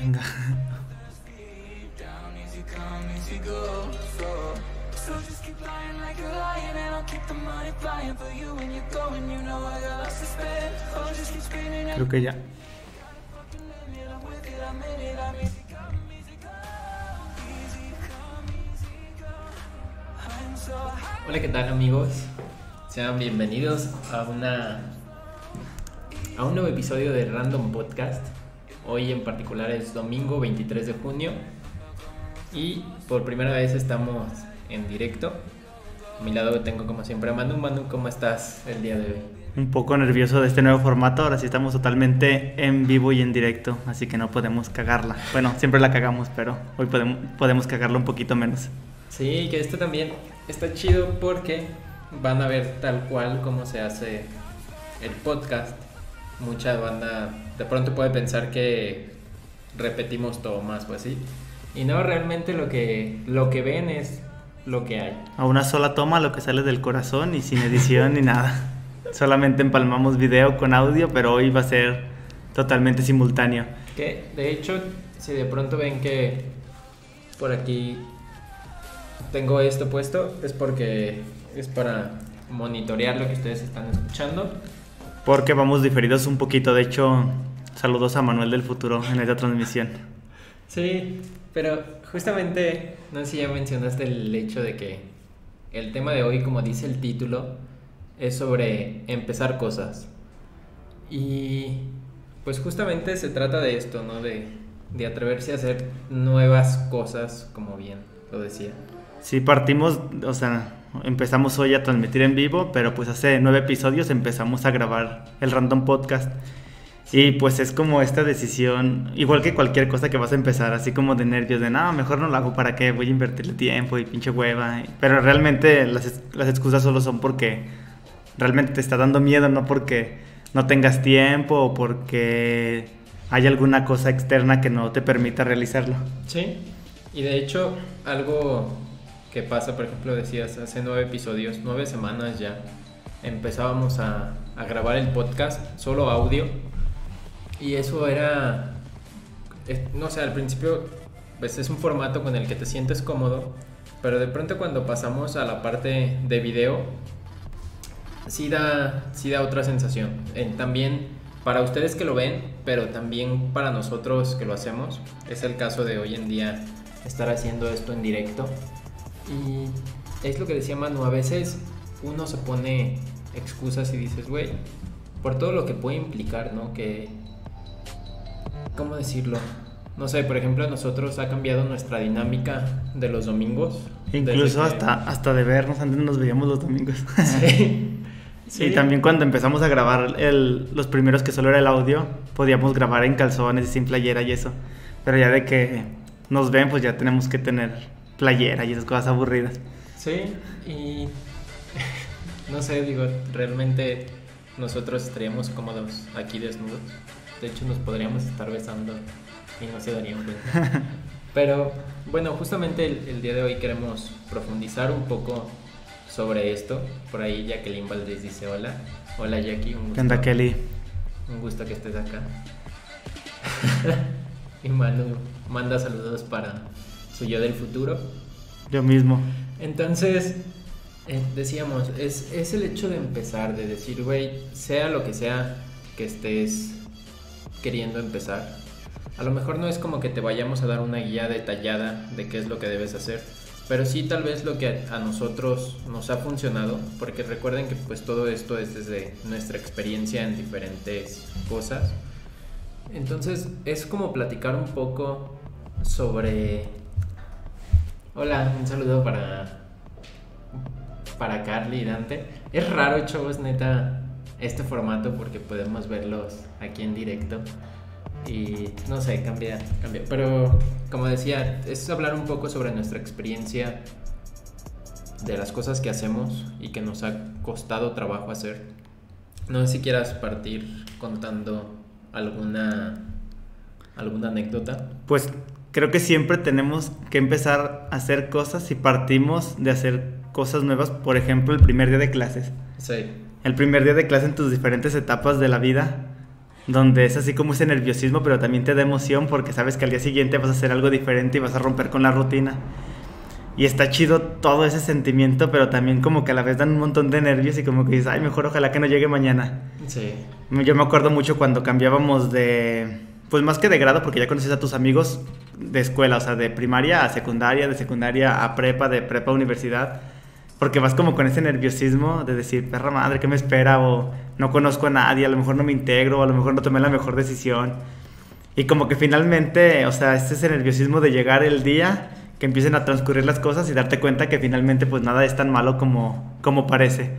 Venga. Creo que ya. Hola, ¿qué tal amigos? Sean bienvenidos a una a un nuevo episodio de Random Podcast. Hoy en particular es domingo 23 de junio y por primera vez estamos en directo. A mi lado tengo como siempre a Manu. Manu, ¿cómo estás el día de hoy? Un poco nervioso de este nuevo formato. Ahora sí estamos totalmente en vivo y en directo, así que no podemos cagarla. Bueno, siempre la cagamos, pero hoy podemos, podemos cagarla un poquito menos. Sí, que esto también está chido porque van a ver tal cual cómo se hace el podcast. Mucha banda de pronto puede pensar que repetimos todo más pues así. Y no, realmente lo que, lo que ven es lo que hay. A una sola toma lo que sale del corazón y sin edición ni nada. Solamente empalmamos video con audio, pero hoy va a ser totalmente simultáneo. Que de hecho, si de pronto ven que por aquí tengo esto puesto, es porque es para monitorear lo que ustedes están escuchando. Porque vamos diferidos un poquito. De hecho, saludos a Manuel del Futuro en esta transmisión. Sí, pero justamente, no sé si ya mencionaste el hecho de que el tema de hoy, como dice el título, es sobre empezar cosas. Y pues justamente se trata de esto, ¿no? De, de atreverse a hacer nuevas cosas, como bien lo decía. Sí, partimos, o sea, empezamos hoy a transmitir en vivo, pero pues hace nueve episodios empezamos a grabar el Random Podcast. Y pues es como esta decisión, igual que cualquier cosa que vas a empezar, así como de nervios, de nada, mejor no lo hago para qué, voy a invertirle tiempo y pinche hueva. Pero realmente las, las excusas solo son porque realmente te está dando miedo, no porque no tengas tiempo o porque hay alguna cosa externa que no te permita realizarlo. Sí, y de hecho algo que pasa, por ejemplo, decías, hace nueve episodios, nueve semanas ya, empezábamos a, grabar el podcast, solo audio, y eso era, no sé, al principio, pues es un formato con el que te sientes cómodo, pero de pronto cuando pasamos a la parte de video, sí da, sí da otra sensación. también para ustedes que lo ven, pero también para nosotros que lo hacemos, es el caso de hoy en día estar haciendo esto en directo. Y es lo que decía Manu, a veces uno se pone excusas y dices, güey, por todo lo que puede implicar, ¿no? Que ¿cómo decirlo? No sé, por ejemplo, nosotros ha cambiado nuestra dinámica de los domingos. Incluso hasta, hasta de vernos, antes nos veíamos los domingos. Sí. sí. Y también cuando empezamos a grabar el, los primeros que solo era el audio, podíamos grabar en calzones y sin playera y eso. Pero ya de que nos ven, pues ya tenemos que tener playera y esas cosas aburridas. Sí, y no sé, digo, realmente nosotros estaríamos cómodos aquí desnudos. De hecho, nos podríamos estar besando y no se darían cuenta. Pero bueno, justamente el, día de hoy queremos profundizar un poco sobre esto. Por ahí Jacqueline Valdés dice hola. Hola Jackie, un gusto. Kelly? Un gusto que estés acá. y Manu manda saludos para su yo del futuro. Yo mismo. Entonces, eh, decíamos, es, es el hecho de empezar, de decir, güey, sea lo que sea que estés queriendo empezar. A lo mejor no es como que te vayamos a dar una guía detallada de qué es lo que debes hacer, pero sí tal vez lo que a nosotros nos ha funcionado, porque recuerden que pues todo esto es desde nuestra experiencia en diferentes cosas. Entonces es como platicar un poco sobre... Hola, un saludo para para Carly y Dante. Es raro, chavos, neta, este formato porque podemos verlos aquí en directo. Y no sé, cambia, cambia. Pero como decía, es hablar un poco sobre nuestra experiencia de las cosas que hacemos y que nos ha costado trabajo hacer. No sé si quieras partir contando alguna alguna anécdota. Pues creo que siempre tenemos que empezar a hacer cosas y partimos de hacer cosas nuevas, por ejemplo, el primer día de clases. Sí el primer día de clase en tus diferentes etapas de la vida, donde es así como ese nerviosismo, pero también te da emoción porque sabes que al día siguiente vas a hacer algo diferente y vas a romper con la rutina. Y está chido todo ese sentimiento, pero también como que a la vez dan un montón de nervios y como que dices, ay, mejor ojalá que no llegue mañana. Sí. Yo me acuerdo mucho cuando cambiábamos de, pues más que de grado, porque ya conoces a tus amigos de escuela, o sea, de primaria a secundaria, de secundaria a prepa, de prepa a universidad porque vas como con ese nerviosismo de decir, perra madre, ¿qué me espera? O no conozco a nadie, a lo mejor no me integro, o a lo mejor no tomé la mejor decisión. Y como que finalmente, o sea, este es ese nerviosismo de llegar el día, que empiecen a transcurrir las cosas y darte cuenta que finalmente pues nada es tan malo como, como parece.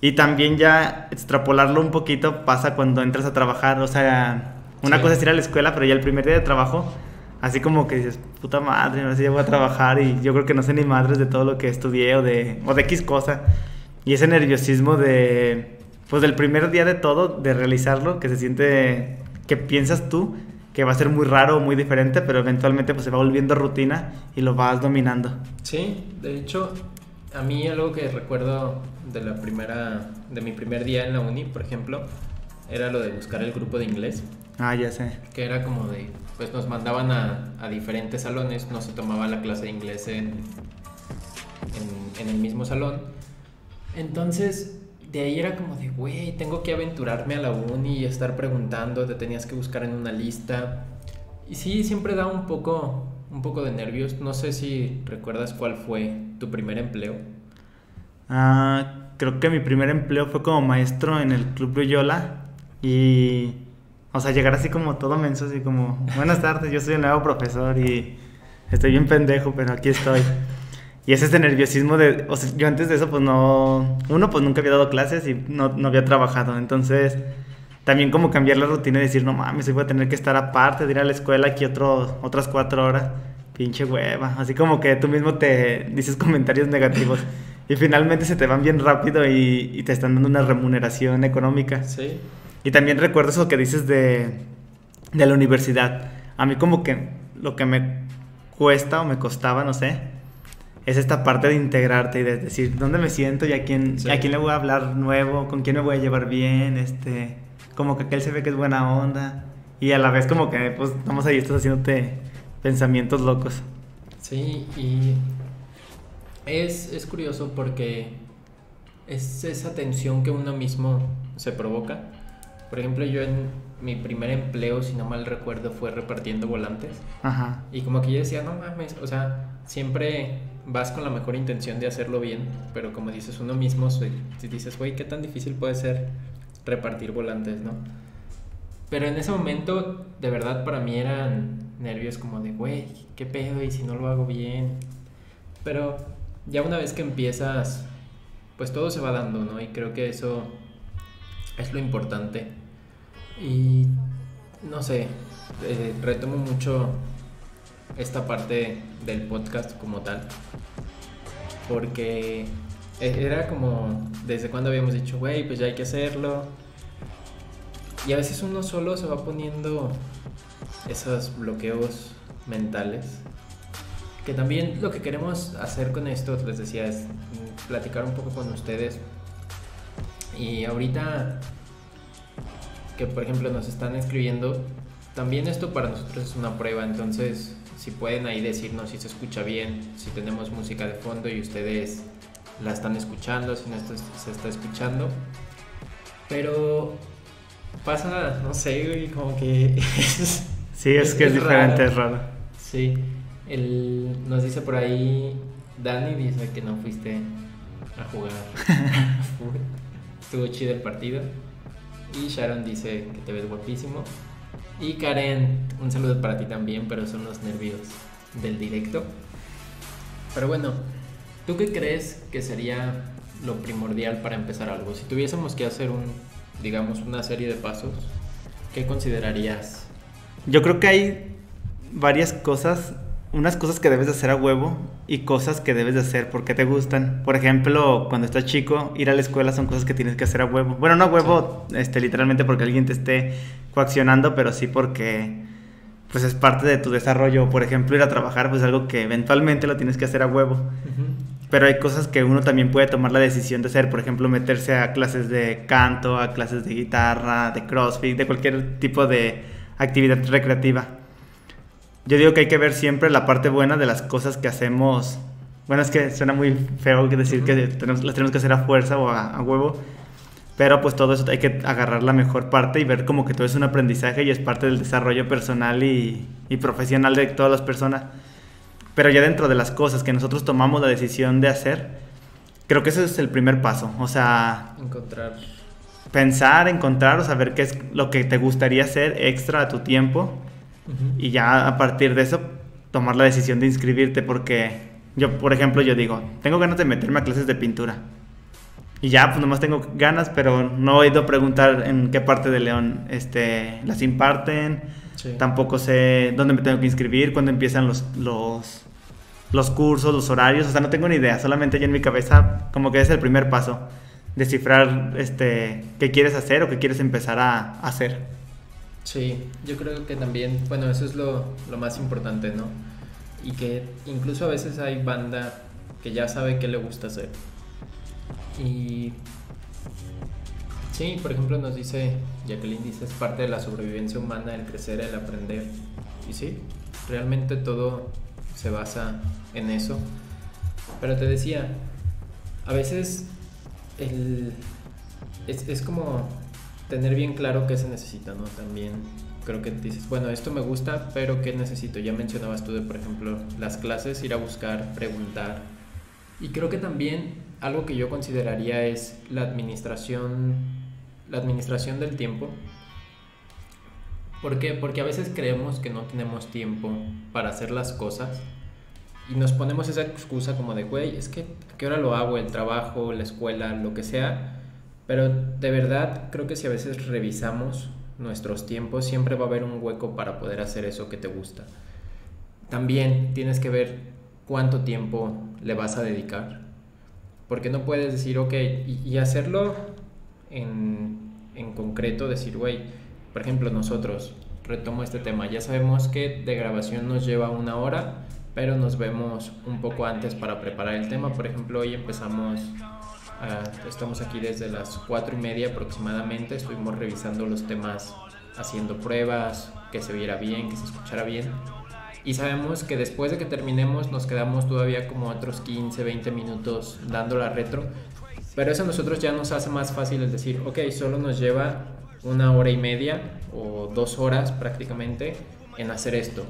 Y también ya extrapolarlo un poquito pasa cuando entras a trabajar, o sea, una cosa es ir a la escuela, pero ya el primer día de trabajo así como que dices, puta madre, no sé si ya voy a trabajar y yo creo que no sé ni madres de todo lo que estudié o de, o de X cosa. Y ese nerviosismo de, pues del primer día de todo, de realizarlo, que se siente, que piensas tú que va a ser muy raro, muy diferente, pero eventualmente pues se va volviendo rutina y lo vas dominando. Sí, de hecho, a mí algo que recuerdo de la primera, de mi primer día en la uni, por ejemplo, era lo de buscar el grupo de inglés. Ah, ya sé. Que era como de, pues nos mandaban a, a diferentes salones, no se tomaba la clase de inglés en, en, en el mismo salón. Entonces, de ahí era como de, güey, tengo que aventurarme a la uni y estar preguntando, te tenías que buscar en una lista. Y sí, siempre da un poco, un poco de nervios. No sé si recuerdas cuál fue tu primer empleo. Ah, creo que mi primer empleo fue como maestro en el Club Loyola y o sea, llegar así como todo menso, así como, buenas tardes, yo soy el nuevo profesor y estoy bien pendejo, pero aquí estoy. Y es ese nerviosismo de, o sea, yo antes de eso pues no, uno pues nunca había dado clases y no, no había trabajado, entonces también como cambiar la rutina y decir, no mames, voy a tener que estar aparte de ir a la escuela aquí otro, otras cuatro horas, pinche hueva, así como que tú mismo te dices comentarios negativos y finalmente se te van bien rápido y, y te están dando una remuneración económica. Sí. Y también recuerdo eso que dices de, de la universidad. A mí como que lo que me cuesta o me costaba, no sé, es esta parte de integrarte y de decir dónde me siento y a quién, a quién le voy a hablar nuevo, con quién me voy a llevar bien, este, como que aquel se ve que es buena onda. Y a la vez como que pues estamos ahí, estás haciéndote pensamientos locos. Sí, y es, es curioso porque es esa tensión que uno mismo se provoca por ejemplo, yo en mi primer empleo, si no mal recuerdo, fue repartiendo volantes. Ajá. Y como que yo decía, no mames, o sea, siempre vas con la mejor intención de hacerlo bien, pero como dices uno mismo, si dices, güey, qué tan difícil puede ser repartir volantes, ¿no? Pero en ese momento, de verdad, para mí eran nervios como de, güey, qué pedo y si no lo hago bien. Pero ya una vez que empiezas, pues todo se va dando, ¿no? Y creo que eso es lo importante y no sé, eh, retomo mucho esta parte del podcast como tal. Porque e-, era como desde cuando habíamos dicho, güey, pues ya hay que hacerlo. Y a veces uno solo se va poniendo esos bloqueos mentales. Que también lo que queremos hacer con esto, les decía, es platicar un poco con ustedes. Y ahorita que por ejemplo nos están escribiendo, también esto para nosotros es una prueba, entonces si pueden ahí decirnos si se escucha bien, si tenemos música de fondo y ustedes la están escuchando, si no se está escuchando. Pero pasa, no sé, como que... sí, es, que es, diferente, es raro. Sí, el, nos dice por ahí, Dani dice que no fuiste a jugar. Estuvo chido el partido. Y Sharon dice que te ves guapísimo. Y Karen, un saludo para ti también, pero son los nervios del directo. Pero bueno, ¿tú qué crees que sería lo primordial para empezar algo? Si tuviésemos que hacer un, digamos, una serie de pasos, ¿qué considerarías? Yo creo que hay varias cosas unas cosas que debes de hacer a huevo y cosas que debes de hacer porque te gustan. Por ejemplo, cuando estás chico, ir a la escuela son cosas que tienes que hacer a huevo. Bueno, no a huevo, este, literalmente porque alguien te esté coaccionando, pero sí porque pues es parte de tu desarrollo. Por ejemplo, ir a trabajar, pues algo que eventualmente lo tienes que hacer a huevo. pero hay cosas que uno también puede tomar la decisión de hacer, por ejemplo, meterse a clases de canto, a clases de guitarra, de crossfit, de cualquier tipo de actividad recreativa. Yo digo que hay que ver siempre la parte buena de las cosas que hacemos. Bueno, es que suena muy feo decir que tenemos, las tenemos que hacer a fuerza o a, huevo, pero pues todo eso hay que agarrar la mejor parte y ver como que todo es un aprendizaje y es parte del desarrollo personal y, y profesional de todas las personas. Pero ya dentro de las cosas que nosotros tomamos la decisión de hacer, creo que ese es el primer paso. O sea... Encontrar. Pensar, encontrar o saber qué es lo que te gustaría hacer extra a tu tiempo. Y ya a partir de eso tomar la decisión de inscribirte porque yo, por ejemplo, yo digo, tengo ganas de meterme a clases de pintura. Y ya, pues nomás tengo ganas, pero no he ido a preguntar en qué parte de León este, las imparten. Tampoco sé dónde me tengo que inscribir, cuándo empiezan los, los, los cursos, los horarios, o sea, no tengo ni idea, solamente ya en mi cabeza como que es el primer paso, descifrar este, qué quieres hacer o qué quieres empezar a, hacer. Sí, yo creo que también, bueno, eso es lo, lo más importante, ¿no? Y que incluso a veces hay banda que ya sabe qué le gusta hacer. Y sí, por ejemplo nos dice, Jacqueline dice, es parte de la sobrevivencia humana el crecer, el aprender. Y sí, realmente todo se basa en eso. Pero te decía, a veces el, es, es, como tener bien claro qué se necesita, ¿no? También creo que dices, bueno, esto me gusta, pero ¿qué necesito? Ya mencionabas tú de, por ejemplo, las clases, ir a buscar, preguntar. Y creo que también algo que yo consideraría es la administración, la administración del tiempo. ¿Por qué? Porque a veces creemos que no tenemos tiempo para hacer las cosas y nos ponemos esa excusa como de, güey, es que ¿a qué hora lo hago? El trabajo, la escuela, lo que sea. Pero de verdad creo que si a veces revisamos nuestros tiempos, siempre va a haber un hueco para poder hacer eso que te gusta. También tienes que ver cuánto tiempo le vas a dedicar. Porque no puedes decir, ok, y, hacerlo en, en concreto, decir, güey, por ejemplo, nosotros, retomo este tema, ya sabemos que de grabación nos lleva una hora, pero nos vemos un poco antes para preparar el tema. Por ejemplo, hoy empezamos, estamos aquí desde las cuatro y media aproximadamente, estuvimos revisando los temas, haciendo pruebas, que se viera bien, que se escuchara bien. Y sabemos que después de que terminemos nos quedamos todavía como otros 15, 20 minutos dando la retro. Pero eso a nosotros ya nos hace más fácil el decir, ok, solo nos lleva una hora y media o dos horas prácticamente en hacer esto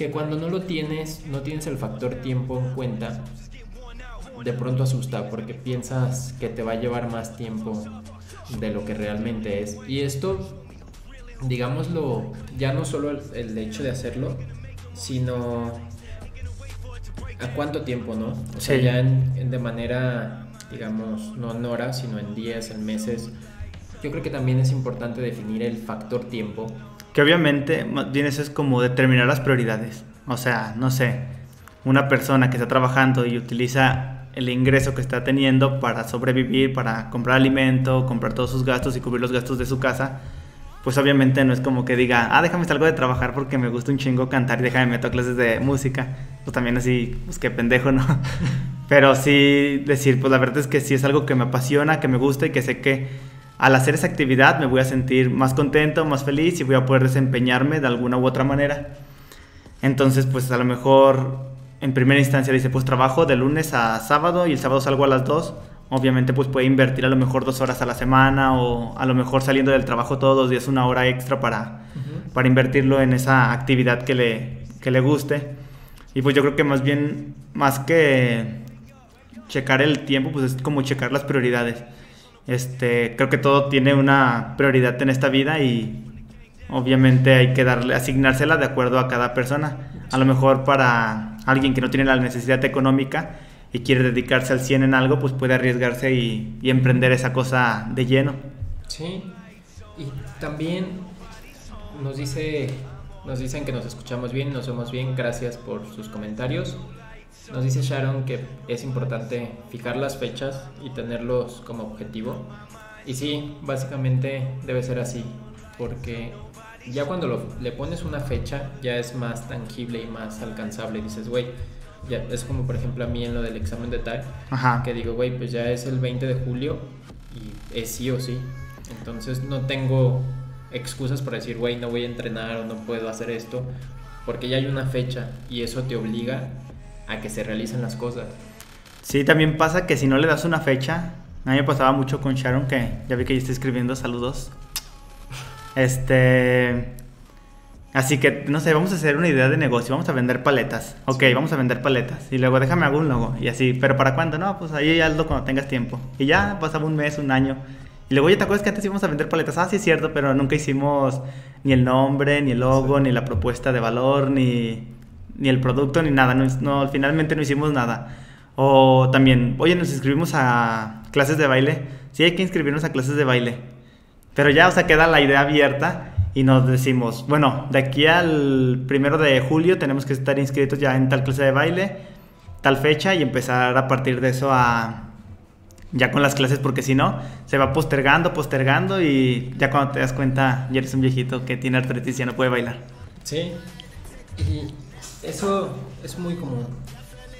que cuando no lo tienes, no tienes el factor tiempo en cuenta, de pronto asusta porque piensas que te va a llevar más tiempo de lo que realmente es. Y esto, digámoslo, ya no solo el, hecho de hacerlo, sino a cuánto tiempo, ¿no? O sea, ya de manera, digamos, no en horas, sino en días, en meses. Yo creo que también es importante definir el factor tiempo que obviamente, eso es como determinar las prioridades. O sea, no sé, una persona que está trabajando y utiliza el ingreso que está teniendo para sobrevivir, para comprar alimento, comprar todos sus gastos y cubrir los gastos de su casa, pues obviamente no es como que diga, ah, déjame salgo de trabajar porque me gusta un chingo cantar y déjame meto a clases de música. Pues también así, pues qué pendejo, ¿no? Pero sí decir, pues la verdad es que sí es algo que me apasiona, que me gusta y que sé que al hacer esa actividad me voy a sentir más contento, más feliz y voy a poder desempeñarme de alguna u otra manera. Entonces, pues a lo mejor en primera instancia dice, pues trabajo de lunes a sábado y el sábado salgo a las 2. Obviamente, pues puede invertir a lo mejor dos horas a la semana o a lo mejor saliendo del trabajo todos los días una hora extra para, para invertirlo en esa actividad que le, que le guste. Y pues yo creo que más bien, más que checar el tiempo, pues es como checar las prioridades. Este, creo que todo tiene una prioridad en esta vida y obviamente hay que darle, asignársela de acuerdo a cada persona. A lo mejor para alguien que no tiene la necesidad económica y quiere dedicarse al 100 en algo, pues puede arriesgarse y, y emprender esa cosa de lleno. Sí, y también nos dice nos dicen que nos escuchamos bien, nos vemos bien, gracias por sus comentarios. Nos dice Sharon que es importante fijar las fechas y tenerlos como objetivo. Y sí, básicamente debe ser así, porque ya cuando le pones una fecha ya es más tangible y más alcanzable. Dices, güey, Ya, es como por ejemplo a mí en lo del examen de Ajá. que digo, güey, pues ya es el 20 de julio y es sí o sí. Entonces no tengo excusas para decir, güey, no voy a entrenar o no puedo hacer esto, porque ya hay una fecha y eso te obliga a que se realicen las cosas. Sí, también pasa que si no le das una fecha, a mí me pasaba mucho con Sharon, que ya vi que ya está escribiendo, saludos. Este... Así que, no sé, vamos a hacer una idea de negocio, vamos a vender paletas. Ok, vamos a vender paletas. Y luego déjame un logo. Y así, pero ¿para cuándo? No, pues ahí hazlo cuando tengas tiempo. Y ya pasaba un mes, un año. Y luego, oye, ¿te acuerdas que antes íbamos a vender paletas? Ah, sí es cierto, pero nunca hicimos ni el nombre, ni el logo, ni la propuesta de valor, ni, ni el producto, ni nada. No, no, finalmente no hicimos nada. O también, oye, nos inscribimos a clases de baile. Sí, hay que inscribirnos a clases de baile. Pero ya, o sea, queda la idea abierta y nos decimos, bueno, de aquí al primero de julio tenemos que estar inscritos ya en tal clase de baile, tal fecha y empezar a partir de eso a ya con las clases porque si no se va postergando, postergando y ya cuando te das cuenta ya eres un viejito que tiene artritis y ya no puede bailar. Sí, y eso es muy común.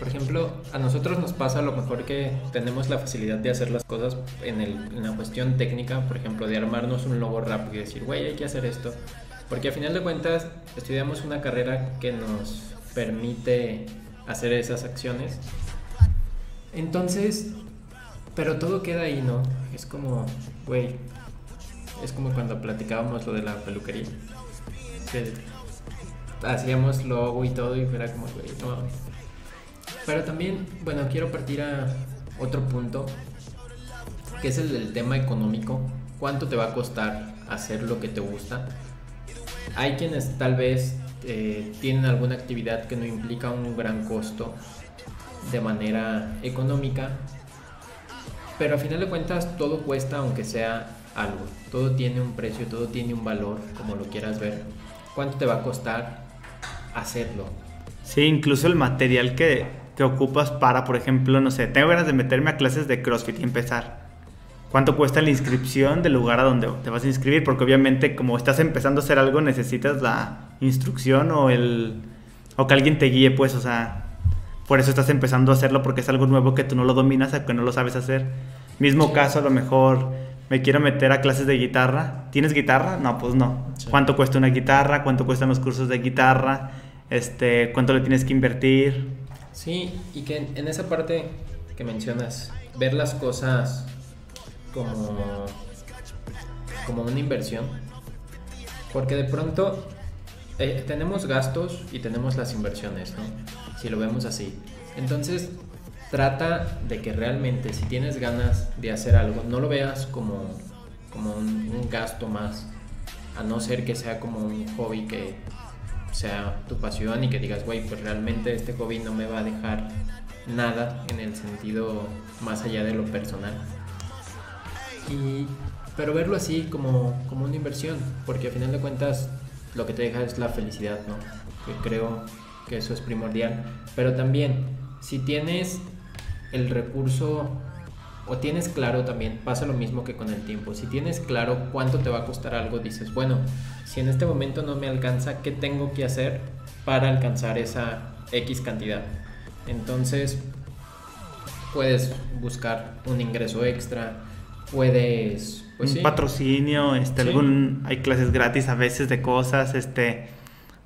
Por ejemplo, a nosotros nos pasa lo mejor que tenemos la facilidad de hacer las cosas en, el, en la cuestión técnica, por ejemplo, de armarnos un logo rápido y decir, güey, hay que hacer esto. Porque a final de cuentas estudiamos una carrera que nos permite hacer esas acciones. Entonces, pero todo queda ahí, ¿no? Es como, güey, es como cuando platicábamos lo de la peluquería. Que hacíamos logo y todo y era como, güey, no. Pero también, bueno, quiero partir a otro punto, que es el del tema económico. ¿Cuánto te va a costar hacer lo que te gusta? Hay quienes tal vez eh, tienen alguna actividad que no implica un gran costo de manera económica, pero a final de cuentas todo cuesta aunque sea algo. Todo tiene un precio, todo tiene un valor, como lo quieras ver. ¿Cuánto te va a costar hacerlo? Sí, incluso el material que, que ocupas para, por ejemplo, no sé, tengo ganas de meterme a clases de CrossFit y empezar. ¿Cuánto cuesta la inscripción del lugar a donde te vas a inscribir? Porque obviamente como estás empezando a hacer algo necesitas la instrucción o el o que alguien te guíe, pues, o sea, por eso estás empezando a hacerlo porque es algo nuevo que tú no lo dominas o que no lo sabes hacer. Mismo caso, a lo mejor me quiero meter a clases de guitarra. ¿Tienes guitarra? No, pues no. Sí. ¿Cuánto cuesta una guitarra? ¿Cuánto cuestan los cursos de guitarra? Este, ¿cuánto le tienes que invertir? Sí, y que en, esa parte que mencionas, ver las cosas como, como una inversión, porque de pronto eh, tenemos gastos y tenemos las inversiones, ¿no? Si lo vemos así. Entonces, trata de que realmente si tienes ganas de hacer algo, no lo veas como, como un gasto más, a no ser que sea como un hobby que sea tu pasión y que digas, güey, pues realmente este hobby no me va a dejar nada en el sentido más allá de lo personal. Y, pero verlo así como, como una inversión, porque al final de cuentas lo que te deja es la felicidad, ¿no? Que creo que eso es primordial. Pero también, si tienes el recurso o tienes claro también, pasa lo mismo que con el tiempo. Si tienes claro cuánto te va a costar algo, dices, bueno, si en este momento no me alcanza, ¿qué tengo que hacer para alcanzar esa X cantidad? Entonces, puedes buscar un ingreso extra, puedes... Pues un sí, patrocinio, este, Sí. algún, hay clases gratis a veces de cosas, este,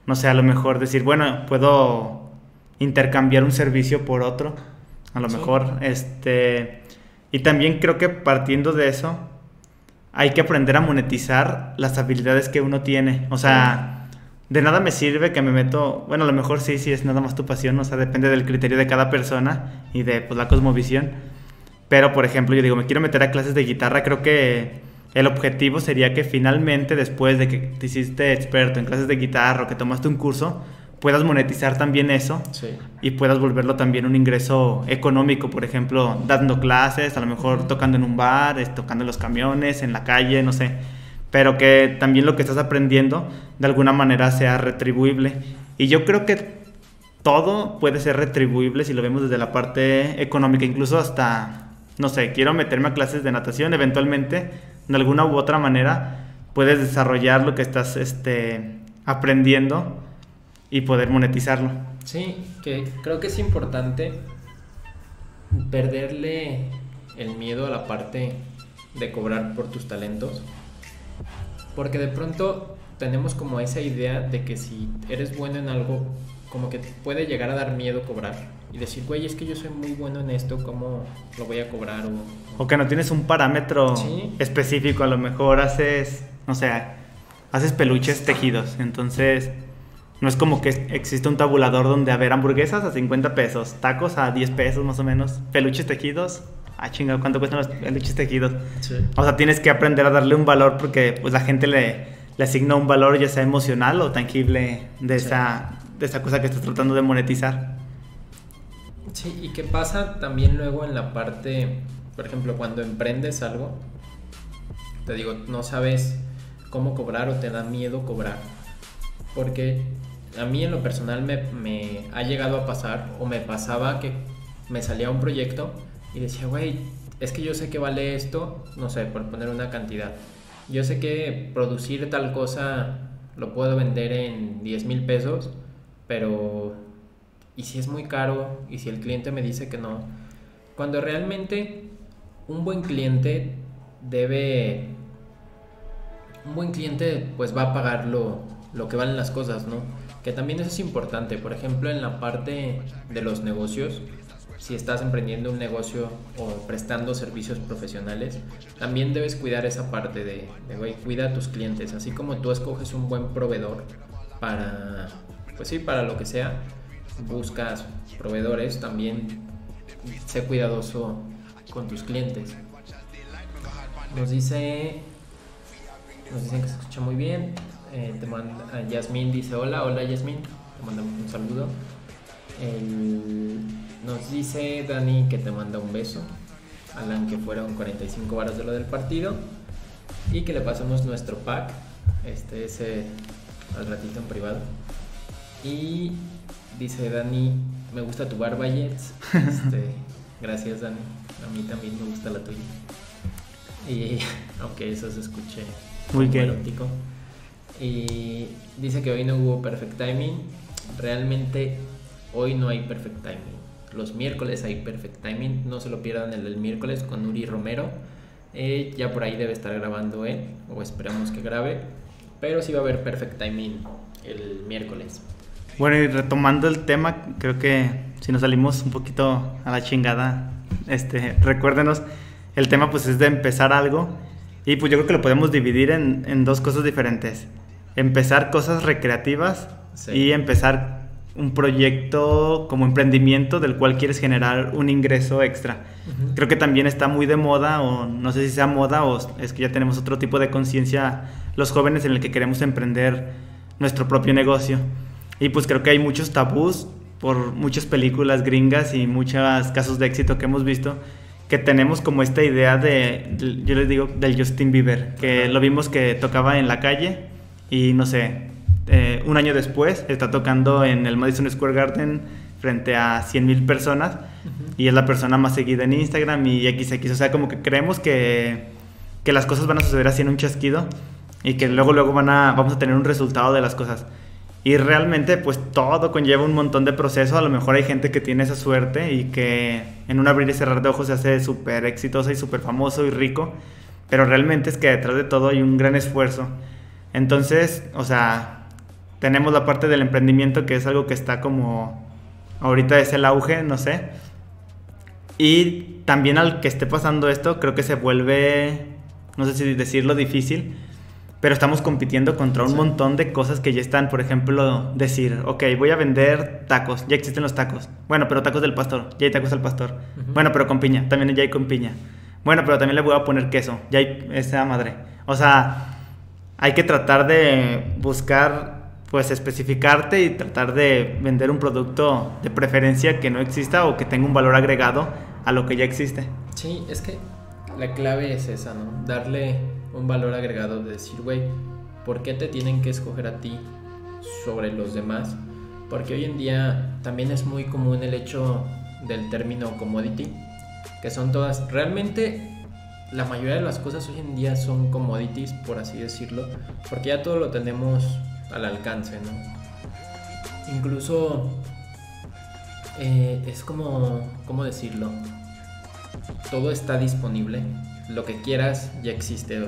no sé, a lo mejor decir, bueno, puedo intercambiar un servicio por otro, a lo Sí. mejor, este, y también creo que partiendo de eso, hay que aprender a monetizar las habilidades que uno tiene, o sea, de nada me sirve que me meto, bueno, a lo mejor sí, sí es nada más tu pasión, o sea, depende del criterio de cada persona y de pues, la cosmovisión. Pero, por ejemplo, yo digo, me quiero meter a clases de guitarra, creo que el objetivo sería que finalmente, después de que te hiciste experto en clases de guitarra o que tomaste un curso, puedas monetizar también eso Sí. y puedas volverlo también un ingreso económico, por ejemplo, dando clases, a lo mejor tocando en un bar, tocando en los camiones, en la calle, no sé, pero que también lo que estás aprendiendo de alguna manera sea retribuible. Y yo creo que todo puede ser retribuible si lo vemos desde la parte económica, incluso hasta, no sé, quiero meterme a clases de natación, eventualmente, de alguna u otra manera, puedes desarrollar lo que estás este, aprendiendo y poder monetizarlo. Sí, que creo que es importante perderle el miedo a la parte de cobrar por tus talentos. Porque de pronto tenemos como esa idea de que si eres bueno en algo, como que te puede llegar a dar miedo cobrar. Y decir, güey, es que yo soy muy bueno en esto, ¿cómo lo voy a cobrar? O, O que no tienes un parámetro Sí. específico, a lo mejor haces, no sé, haces peluches tejidos, entonces no es como que existe un tabulador donde a ver hamburguesas a 50 pesos, tacos a 10 pesos más o menos, peluches tejidos, ah chinga, ¿cuánto cuestan los peluches tejidos? O sea, tienes que aprender a darle un valor porque pues la gente le, le asigna un valor ya sea emocional o tangible de, Sí. esa, de esa cosa que estás tratando de monetizar. Sí, y qué pasa también luego en la parte, por ejemplo, cuando emprendes algo, te digo, no sabes cómo cobrar o te da miedo cobrar. Porque a mí en lo personal me, me ha llegado a pasar o me pasaba que me salía un proyecto y decía, güey, es que yo sé que vale esto, no sé, por poner una cantidad. Yo sé que producir tal cosa lo puedo vender en 10 mil pesos, pero ¿y si es muy caro? ¿Y si el cliente me dice que no? Cuando realmente un buen cliente debe... Un buen cliente pues va a pagar lo, lo que valen las cosas, ¿no? Que también eso es importante. Por ejemplo, en la parte de los negocios, si estás emprendiendo un negocio o prestando servicios profesionales, también debes cuidar esa parte de, de, güey, cuida a tus clientes. Así como tú escoges un buen proveedor para, pues sí, para lo que sea, buscas proveedores, también sé cuidadoso con tus clientes. Nos dice, nos dicen que se escucha muy bien. Eh, te manda, Yasmín dice hola, hola Yasmín, te mandamos un saludo. El- nos dice Dani que te manda un beso. Alan que fueron 45 varas de lo del partido. Y que le pasemos nuestro pack. Este ese al ratito en privado. Y dice Dani, me gusta tu barba Jets. Este, gracias Dani. A mí también me gusta la tuya. Y aunque eso se escuche Muy erótico. Y dice que hoy no hubo perfect timing. Realmente hoy no hay perfect timing. Los miércoles hay perfect timing. No se lo pierdan el del miércoles con Uri Romero. Eh, ya por ahí debe estar grabando él. O esperamos que grabe. Pero sí va a haber perfect timing el miércoles. Bueno, y retomando el tema, creo que si nos salimos un poquito a la chingada, este, recuérdenos, el tema pues es de empezar algo y pues yo creo que lo podemos dividir en, en dos cosas diferentes. Empezar cosas recreativas Sí. y empezar un proyecto como emprendimiento del cual quieres generar un ingreso extra. Ujú. Creo que también está muy de moda, o no sé si sea moda, o es que ya tenemos otro tipo de conciencia los jóvenes en el que queremos emprender nuestro propio negocio. Y pues creo que hay muchos tabús por muchas películas gringas y muchos casos de éxito que hemos visto que tenemos como esta idea de, de- yo les digo, del Justin Bieber, que lo vimos que tocaba en la calle y no sé, eh, un año después está tocando en el Madison Square Garden frente a 100 mil personas Ujú. y es la persona más seguida en Instagram y XX. O sea, como que creemos que, que las cosas van a suceder así en un chasquido y que luego, luego van a, vamos a tener un resultado de las cosas. Y realmente, pues todo conlleva un montón de proceso. A lo mejor hay gente que tiene esa suerte y que en un abrir y cerrar de ojos se hace súper exitosa y súper famoso y rico. Pero realmente es que detrás de todo hay un gran esfuerzo. Entonces, o sea, tenemos la parte del emprendimiento que es algo que está como ahorita es el auge, no sé. Y también al que esté pasando esto, creo que se vuelve, no sé si decirlo difícil, pero estamos compitiendo contra un Sí. montón de cosas que ya están, por ejemplo, decir, ok, voy a vender tacos, ya existen los tacos. Bueno, pero tacos del pastor, ya hay tacos al pastor. Bueno, pero con piña, también ya hay con piña. Bueno, pero también le voy a poner queso, ya hay esa madre. O sea, hay que tratar de buscar, pues especificarte y tratar de vender un producto de preferencia que no exista o que tenga un valor agregado a lo que ya existe. Sí, es que la clave es esa, ¿no? Darle un valor agregado de decir, güey, ¿por qué te tienen que escoger a ti sobre los demás? Porque hoy en día también es muy común el hecho del término commodity, que son todas, realmente la mayoría de las cosas hoy en día son commodities, por así decirlo, porque ya todo lo tenemos al alcance, ¿no? Incluso Eh, es como, ¿cómo decirlo? Todo está disponible. Lo que quieras ya existe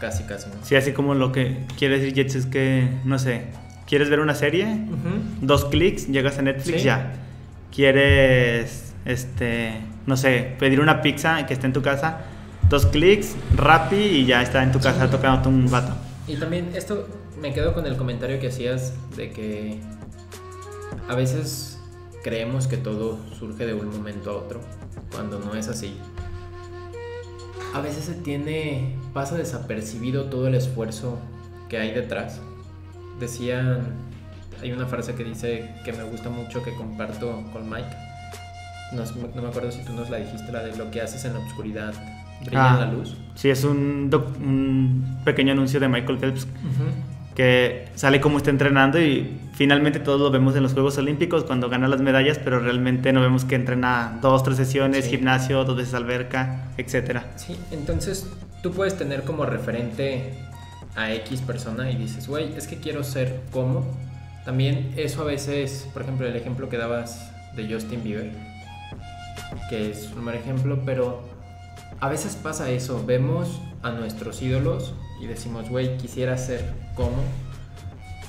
casi, casi. ¿no? Sí, así como lo que quiere decir Jets es que, no sé, ¿quieres ver una serie? Dos clics, llegas a Netflix, ya. ¿Quieres, este, no sé, pedir una pizza que esté en tu casa? Dos clics, Rappi y ya está en tu casa tocándote un vato. Y también esto me quedo con el comentario que hacías de que a veces creemos que todo surge de un momento a otro, cuando no es así. A veces se tiene, pasa desapercibido todo el esfuerzo que hay detrás. Decían, hay una frase que dice que me gusta mucho, que comparto con Mike. No, me acuerdo si tú nos la dijiste, la de lo que haces en la oscuridad brilla en la ah, luz. Sí, es un, un pequeño anuncio de Michael Phelps que sale como está entrenando y finalmente todos lo vemos en los Juegos Olímpicos cuando gana las medallas, pero realmente no vemos que entrena dos, tres sesiones, gimnasio, dos veces alberca, etc. Sí, entonces tú puedes tener como referente a X persona y dices, güey, es que quiero ser como. También eso a veces, por ejemplo, el ejemplo que dabas de Justin Bieber, que es un mal ejemplo, pero a veces pasa eso, vemos a nuestros ídolos y decimos, güey, quisiera ser como.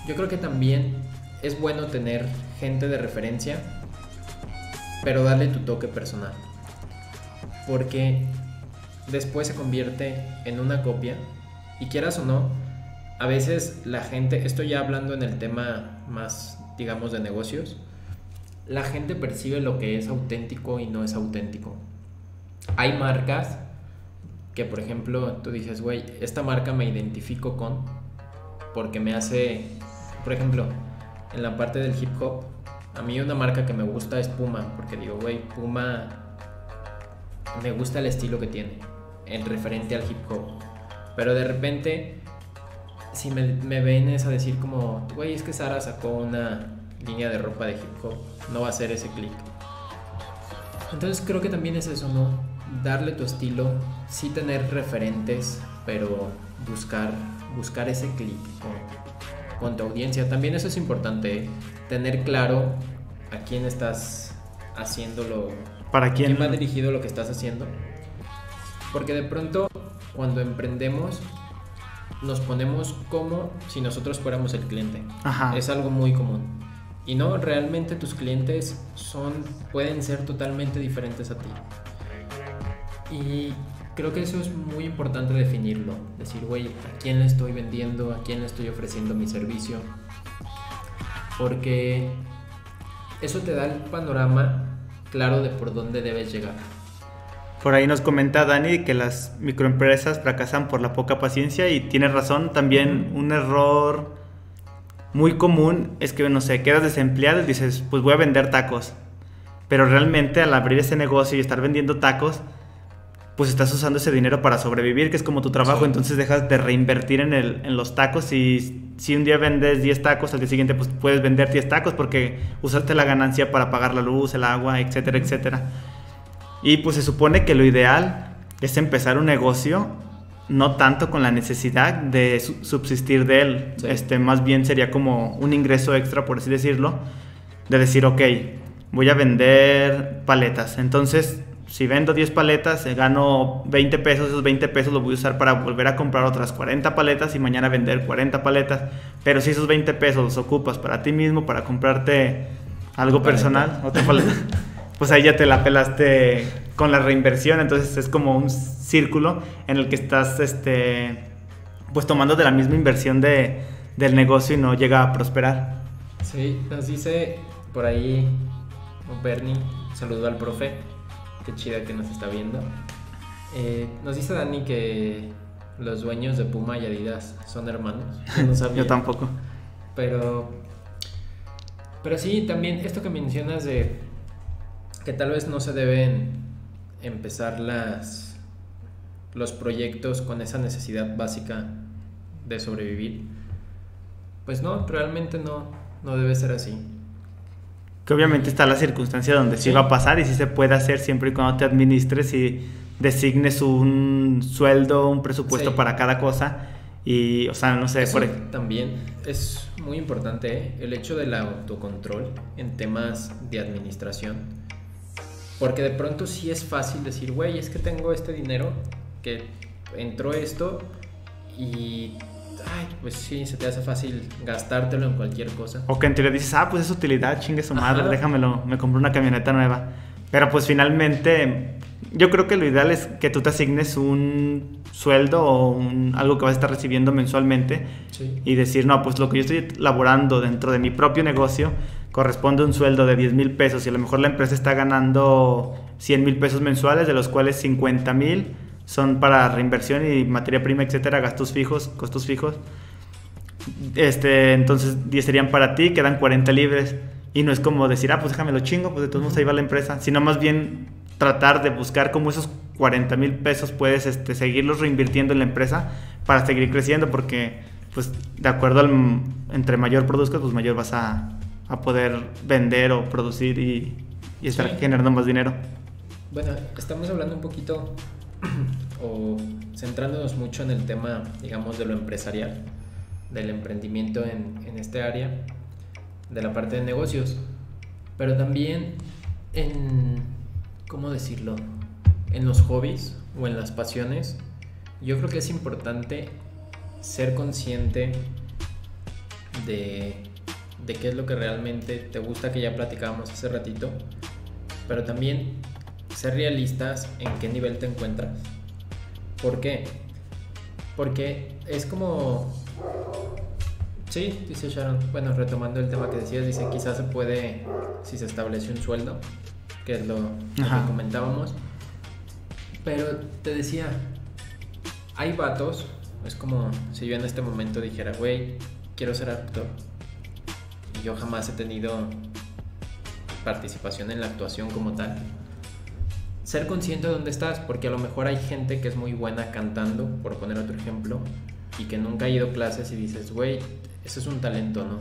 Yo creo que también es bueno tener gente de referencia, pero darle tu toque personal. Porque después se convierte en una copia y quieras o no, a veces la gente, estoy ya hablando en el tema más, digamos, de negocios, la gente percibe lo que es auténtico y no es auténtico. Hay marcas que por ejemplo tú dices, güey, esta marca me identifico con porque me hace, por ejemplo, en la parte del hip hop, a mí una marca que me gusta es Puma, porque digo, güey, Puma me gusta el estilo que tiene, en referente al hip hop. Pero de repente, si me, me ven a decir como, güey, es que Sara sacó una línea de ropa de hip hop, no va a ser ese click. Entonces creo que también es eso, ¿no? Darle tu estilo, sí tener referentes, pero buscar, buscar ese clic con, tu audiencia. También eso es importante, tener claro a quién estás haciéndolo. ¿Para quién? va dirigido lo que estás haciendo? Porque de pronto, cuando emprendemos, nos ponemos como si nosotros fuéramos el cliente. Es algo muy común. Y no, realmente tus clientes son, pueden ser totalmente diferentes a ti. Y creo que eso es muy importante definirlo. Decir, güey, ¿a quién le estoy vendiendo? ¿A quién le estoy ofreciendo mi servicio? Porque eso te da el panorama claro de por dónde debes llegar. Por ahí nos comenta Dani que las microempresas fracasan por la poca paciencia y tiene razón. También un error muy común es que, no sé, quedas desempleado y dices, pues voy a vender tacos. Pero realmente al abrir ese negocio y estar vendiendo tacos, pues estás usando ese dinero para sobrevivir, que es como tu trabajo, entonces dejas de reinvertir en, el, en los tacos y si un día vendes 10 tacos, al día siguiente pues puedes vender 10 tacos porque usaste la ganancia para pagar la luz, el agua, etcétera, etcétera. Y pues se supone que lo ideal es empezar un negocio no tanto con la necesidad de subsistir de él, este, más bien sería como un ingreso extra, por así decirlo, de decir, ok, voy a vender paletas, entonces si vendo 10 paletas, eh, gano 20 pesos, esos 20 pesos los voy a usar para volver a comprar otras 40 paletas y mañana vender 40 paletas. Pero si esos 20 pesos los ocupas para ti mismo, para comprarte algo personal, otra paleta, pues ahí ya te la pelaste con la reinversión. Entonces es como un círculo en el que estás este, pues tomando de la misma inversión de, del negocio y no llega a prosperar. Sí, nos dice por ahí Bernie, saludo al profe Qué chida que nos está viendo. Eh, nos dice Dani que los dueños de Puma y Adidas son hermanos. Yo no sabía. Yo tampoco. Pero. Pero sí, también esto que mencionas de que tal vez no se deben empezar las los proyectos con esa necesidad básica de sobrevivir. Pues no, realmente no, no debe ser así que obviamente está la circunstancia donde sí. va a pasar y sí se puede hacer siempre y cuando te administres y designes un sueldo, un presupuesto para cada cosa Y, o sea, no sé, Eso por también es muy importante ¿eh? el hecho del autocontrol en temas de administración. Porque de pronto sí es fácil decir, güey, es que tengo este dinero, que entró esto y, ay, pues sí, se te hace fácil gastártelo en cualquier cosa. O que en teoría dices, ah, pues es utilidad, chingue su madre, Ajá. déjamelo, me compré una camioneta nueva. Pero pues finalmente, yo creo que lo ideal es que tú te asignes un sueldo o un- algo que vas a estar recibiendo mensualmente Sí. y decir, no, pues lo que yo estoy laborando dentro de mi propio negocio corresponde a un sueldo de 10 mil pesos y a lo mejor la empresa está ganando 100 mil pesos mensuales, de los cuales 50 mil son para reinversión y materia prima, etcétera, gastos fijos, costos fijos. Este, entonces 10 serían para ti, quedan 40 libres. Y no es como decir, ah, pues déjame lo chingo, pues de todos modos ahí va la empresa. Sino más bien tratar de buscar cómo esos 40 mil pesos puedes este, seguirlos reinvirtiendo en la empresa para seguir creciendo. Porque, pues, de acuerdo al. Entre mayor produzcas, pues mayor vas a, a poder vender o producir y, y estar Sí. generando más dinero. Bueno, estamos hablando un poquito o centrándonos mucho en el tema, digamos, de lo empresarial, del emprendimiento en, en este área, de la parte de negocios, pero también en, ¿cómo decirlo? En los hobbies o en las pasiones, yo creo que es importante ser consciente de, de qué es lo que realmente te gusta, que ya platicábamos hace ratito, pero también ser realistas en qué nivel te encuentras. ¿Por qué? Porque es como... Sí, dice Sharon. Bueno, retomando el tema que decías, dice quizás se puede, si se establece un sueldo, que es lo, que comentábamos. Pero te decía, hay vatos, es como si yo en este momento dijera, güey, quiero ser actor. Y yo jamás he tenido participación en la actuación como tal. Ser consciente de dónde estás, porque a lo mejor hay gente que es muy buena cantando, por poner otro ejemplo, y que nunca ha ido a clases y dices, güey, eso es un talento, ¿no?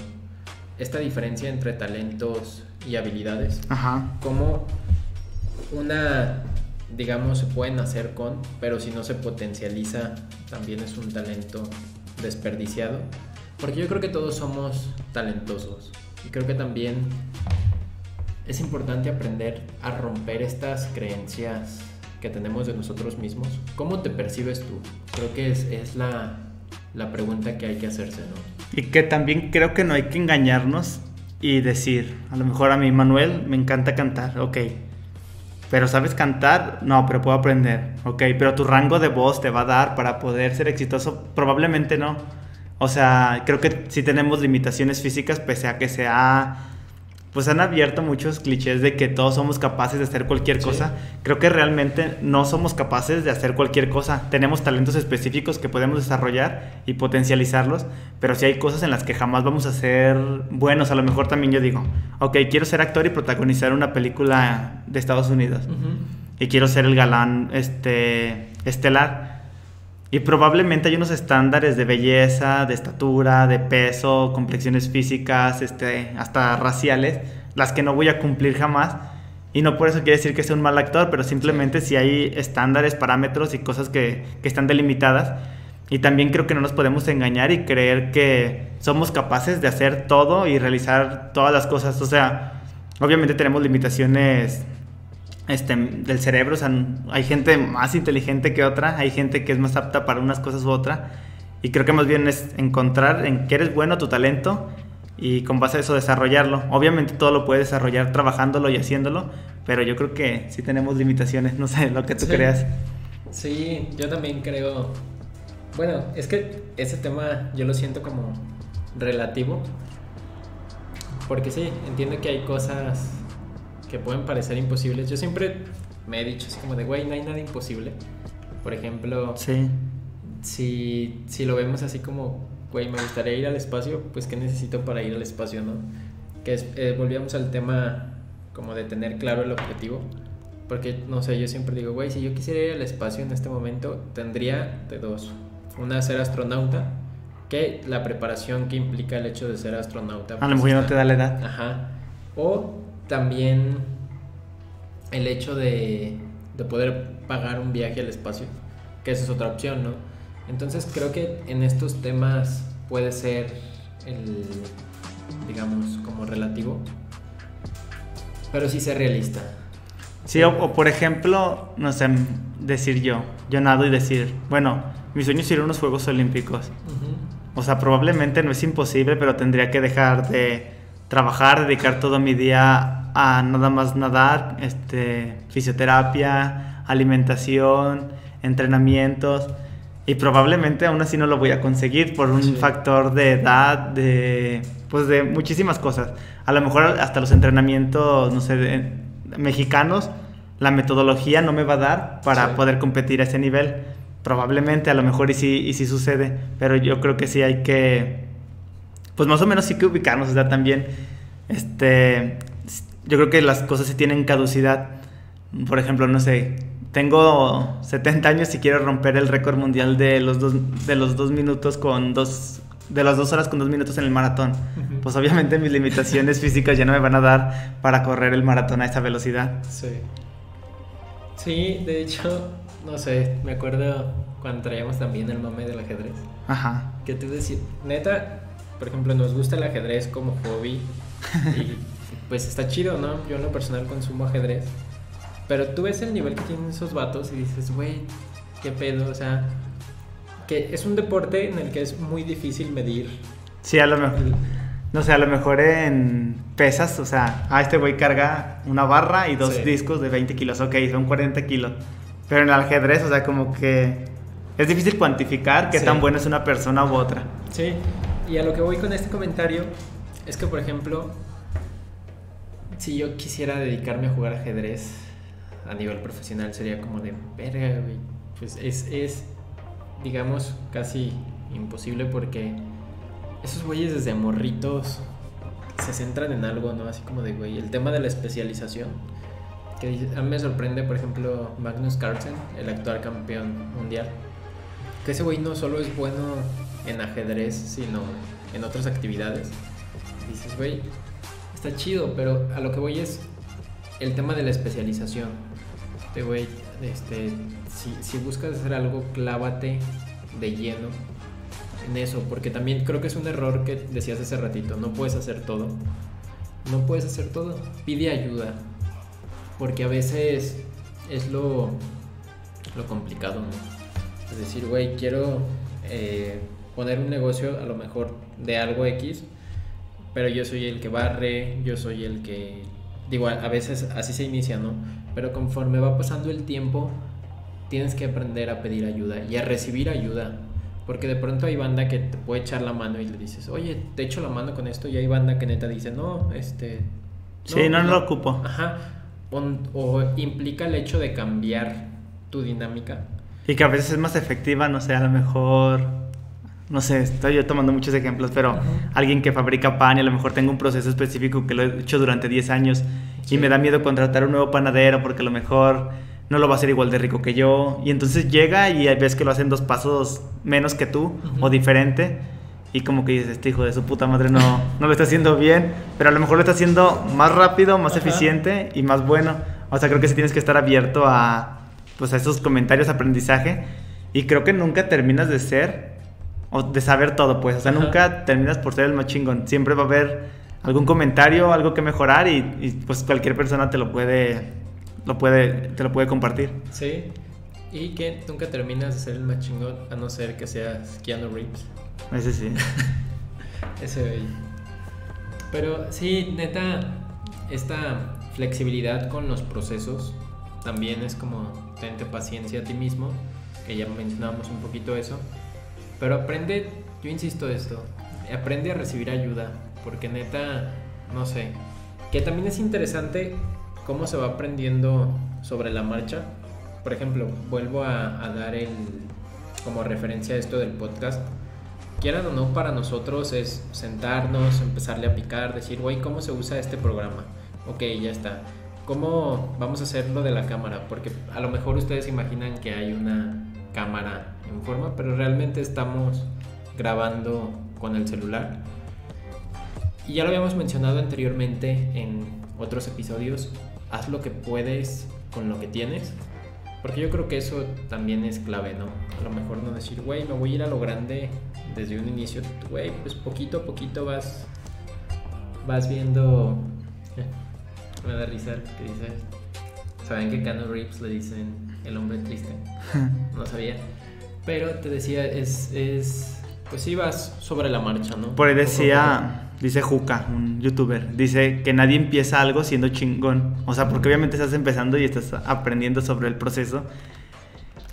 Esta diferencia entre talentos y habilidades, Ajá. como una, digamos, se pueden hacer con, pero si no se potencializa, también es un talento desperdiciado. Porque yo creo que todos somos talentosos. Y creo que también es importante aprender a romper estas creencias que tenemos de nosotros mismos. ¿Cómo te percibes tú? Creo que es, es la, la pregunta que hay que hacerse, ¿no? Y que también creo que no hay que engañarnos y decir, a lo mejor a mí Manuel me encanta cantar, ok. Pero ¿sabes cantar? No, pero puedo aprender, ok. Pero tu rango de voz te va a dar para poder ser exitoso, probablemente no. O sea, creo que sí tenemos limitaciones físicas, pese a que se ha... Pues han abierto muchos clichés de que todos somos capaces de hacer cualquier Sí. cosa. Creo que realmente no somos capaces de hacer cualquier cosa. Tenemos talentos específicos que podemos desarrollar y potencializarlos, pero sí hay cosas en las que jamás vamos a ser buenos. A lo mejor también yo digo, ok, quiero ser actor y protagonizar una película de Estados Unidos y quiero ser el galán este, estelar. Y probablemente hay unos estándares de belleza, de estatura, de peso, complexiones físicas, este, hasta raciales, las que no voy a cumplir jamás. Y no por eso quiere decir que sea un mal actor, pero simplemente si hay estándares, parámetros y cosas que, que están delimitadas. Y también creo que no nos podemos engañar y creer que somos capaces de hacer todo y realizar todas las cosas. O sea, obviamente tenemos limitaciones este, del cerebro. O sea, hay gente más inteligente que otra, hay gente que es más apta para unas cosas u otra. Y creo que más bien es encontrar en qué eres bueno, tu talento, y con base a eso desarrollarlo. Obviamente todo lo puedes desarrollar trabajándolo y haciéndolo, pero yo creo que sí tenemos limitaciones, no sé, lo que tú Sí. creas. Sí, yo también creo. Bueno, es que ese tema yo lo siento como relativo. Porque sí, entiendo que hay cosas que pueden parecer imposibles. Yo siempre me he dicho así como de, güey, no hay nada imposible. Por ejemplo, Sí. si, si lo vemos así como, güey, me gustaría ir al espacio, pues ¿qué necesito para ir al espacio, no? Que es, eh, volvíamos al tema como de tener claro el objetivo. Porque, no sé, yo siempre digo, güey, si yo quisiera ir al espacio en este momento, tendría de dos. Una, ser astronauta, que la preparación que implica el hecho de ser astronauta. A pues, lo mejor ya no te da la edad. Ajá. O también el hecho de, de poder pagar un viaje al espacio, que esa es otra opción, ¿no? Entonces creo que en estos temas puede ser el, digamos, como relativo, pero sí ser realista. Sí, o, por ejemplo, no sé, decir yo, yo nado y decir, bueno, mi sueño es ir a unos Juegos Olímpicos. O sea, probablemente no es imposible, pero tendría que dejar de trabajar, dedicar todo mi día a nada más nadar, este, fisioterapia, alimentación, entrenamientos. Y probablemente aún así no lo voy a conseguir por un factor de edad, de pues de muchísimas cosas. A lo mejor hasta los entrenamientos, no sé, mexicanos, la metodología no me va a dar para poder competir a ese nivel. Probablemente, a lo mejor y sí, y sí sucede, pero yo creo que sí hay que, pues más o menos sí que ubicarnos, o sea, también, este, yo creo que las cosas sí tienen caducidad. Por ejemplo, no sé, tengo 70 años y quiero romper el récord mundial de los dos, de los dos minutos con dos de las dos horas con dos minutos en el maratón. Pues obviamente mis limitaciones físicas ya no me van a dar para correr el maratón a esa velocidad. Sí. Sí, de hecho, no sé, me acuerdo cuando traíamos también el mame del ajedrez. Ajá. Que tú decías, neta, por ejemplo, nos gusta el ajedrez como hobby y pues está chido, ¿no? Yo en lo personal consumo ajedrez. Pero tú ves el nivel que tienen esos vatos y dices, güey, qué pedo, o sea, que es un deporte en el que es muy difícil medir. Sí, a lo mejor. No sé, a lo mejor en pesas, o sea, ah, este güey carga una barra y dos discos de 20 kilos, ok, son 40 kilos. Pero en el ajedrez, o sea, como que es difícil cuantificar qué tan buena es una persona u otra. Sí, y a lo que voy con este comentario es que, por ejemplo, si yo quisiera dedicarme a jugar ajedrez a nivel profesional, sería como de verga, güey. Pues es, es digamos, casi imposible porque esos güeyes desde morritos se centran en algo, ¿no? Así como de, güey, el tema de la especialización. Que a mí me sorprende, por ejemplo, Magnus Carlsen, el actual campeón mundial. Que ese güey no solo es bueno en ajedrez, sino en otras actividades. dices, güey, está chido, pero a lo que voy es el tema de la especialización. Este güey este, si, si buscas hacer algo, clávate de lleno en eso, porque también creo que es un error que decías hace ratito, no puedes hacer todo. No puedes hacer todo, pide ayuda, porque a veces es lo, lo complicado. Es decir, güey, quiero eh, poner un negocio a lo mejor de algo X, pero yo soy el que barre, yo soy el que digo, a veces así se inicia, ¿no? Pero conforme va pasando el tiempo, tienes que aprender a pedir ayuda y a recibir ayuda. Porque de pronto hay banda que te puede echar la mano y le dices, oye, te echo la mano con esto. Y hay banda que neta dice, no, este. sí, no, no, lo ocupo. Ajá. O, implica el hecho de cambiar tu dinámica. Y que a veces es más efectiva, no sé, a lo mejor no sé, estoy yo tomando muchos ejemplos, pero alguien que fabrica pan y a lo mejor tengo un proceso específico que lo he hecho durante 10 años y me da miedo contratar un nuevo panadero porque a lo mejor no lo va a hacer igual de rico que yo. Y entonces llega y ves que lo hacen dos pasos menos que tú o diferente. Y como que dices, este hijo de su puta madre no, no lo está haciendo bien, pero a lo mejor lo está haciendo más rápido, más eficiente y más bueno. O sea, creo que sí tienes que estar abierto a, pues, a esos comentarios, aprendizaje. Y creo que nunca terminas de ser o de saber todo, pues. O sea, nunca terminas por ser el más chingón. Siempre va a haber algún comentario, algo que mejorar y, pues cualquier persona te lo puede, lo puede, te lo puede compartir. Sí. Y que nunca terminas de ser el más chingón a no ser que seas Keanu Reeves. Ese sí. Ese Pero sí, neta, esta flexibilidad con los procesos también es como tente paciencia a ti mismo, que ya mencionábamos un poquito eso pero aprende, yo insisto esto, aprende a recibir ayuda, porque neta, no sé, que también es interesante cómo se va aprendiendo sobre la marcha. Por ejemplo, vuelvo a, dar el, como referencia a esto del podcast. Quieran o no, para nosotros es sentarnos, empezarle a picar, decir, güey, ¿cómo se usa este programa? Ok, ya está. ¿Cómo vamos a hacer lo de la cámara? Porque a lo mejor ustedes imaginan que hay una cámara en forma, pero realmente estamos grabando con el celular. Y ya lo habíamos mencionado anteriormente en otros episodios, haz lo que puedes con lo que tienes. Porque yo creo que eso también es clave, ¿no? A lo mejor no decir, güey, me voy a ir a lo grande desde un inicio. Güey, pues poquito a poquito vas, vas viendo... me da risa que dice... ¿Saben que Cano Reeves le dicen el hombre triste? no sabía. Pero te decía, es, es... Pues sí vas sobre la marcha, ¿no? Por ahí decía... Dice Juca, un youtuber, dice que nadie empieza algo siendo chingón. O sea, porque obviamente estás empezando y estás aprendiendo sobre el proceso.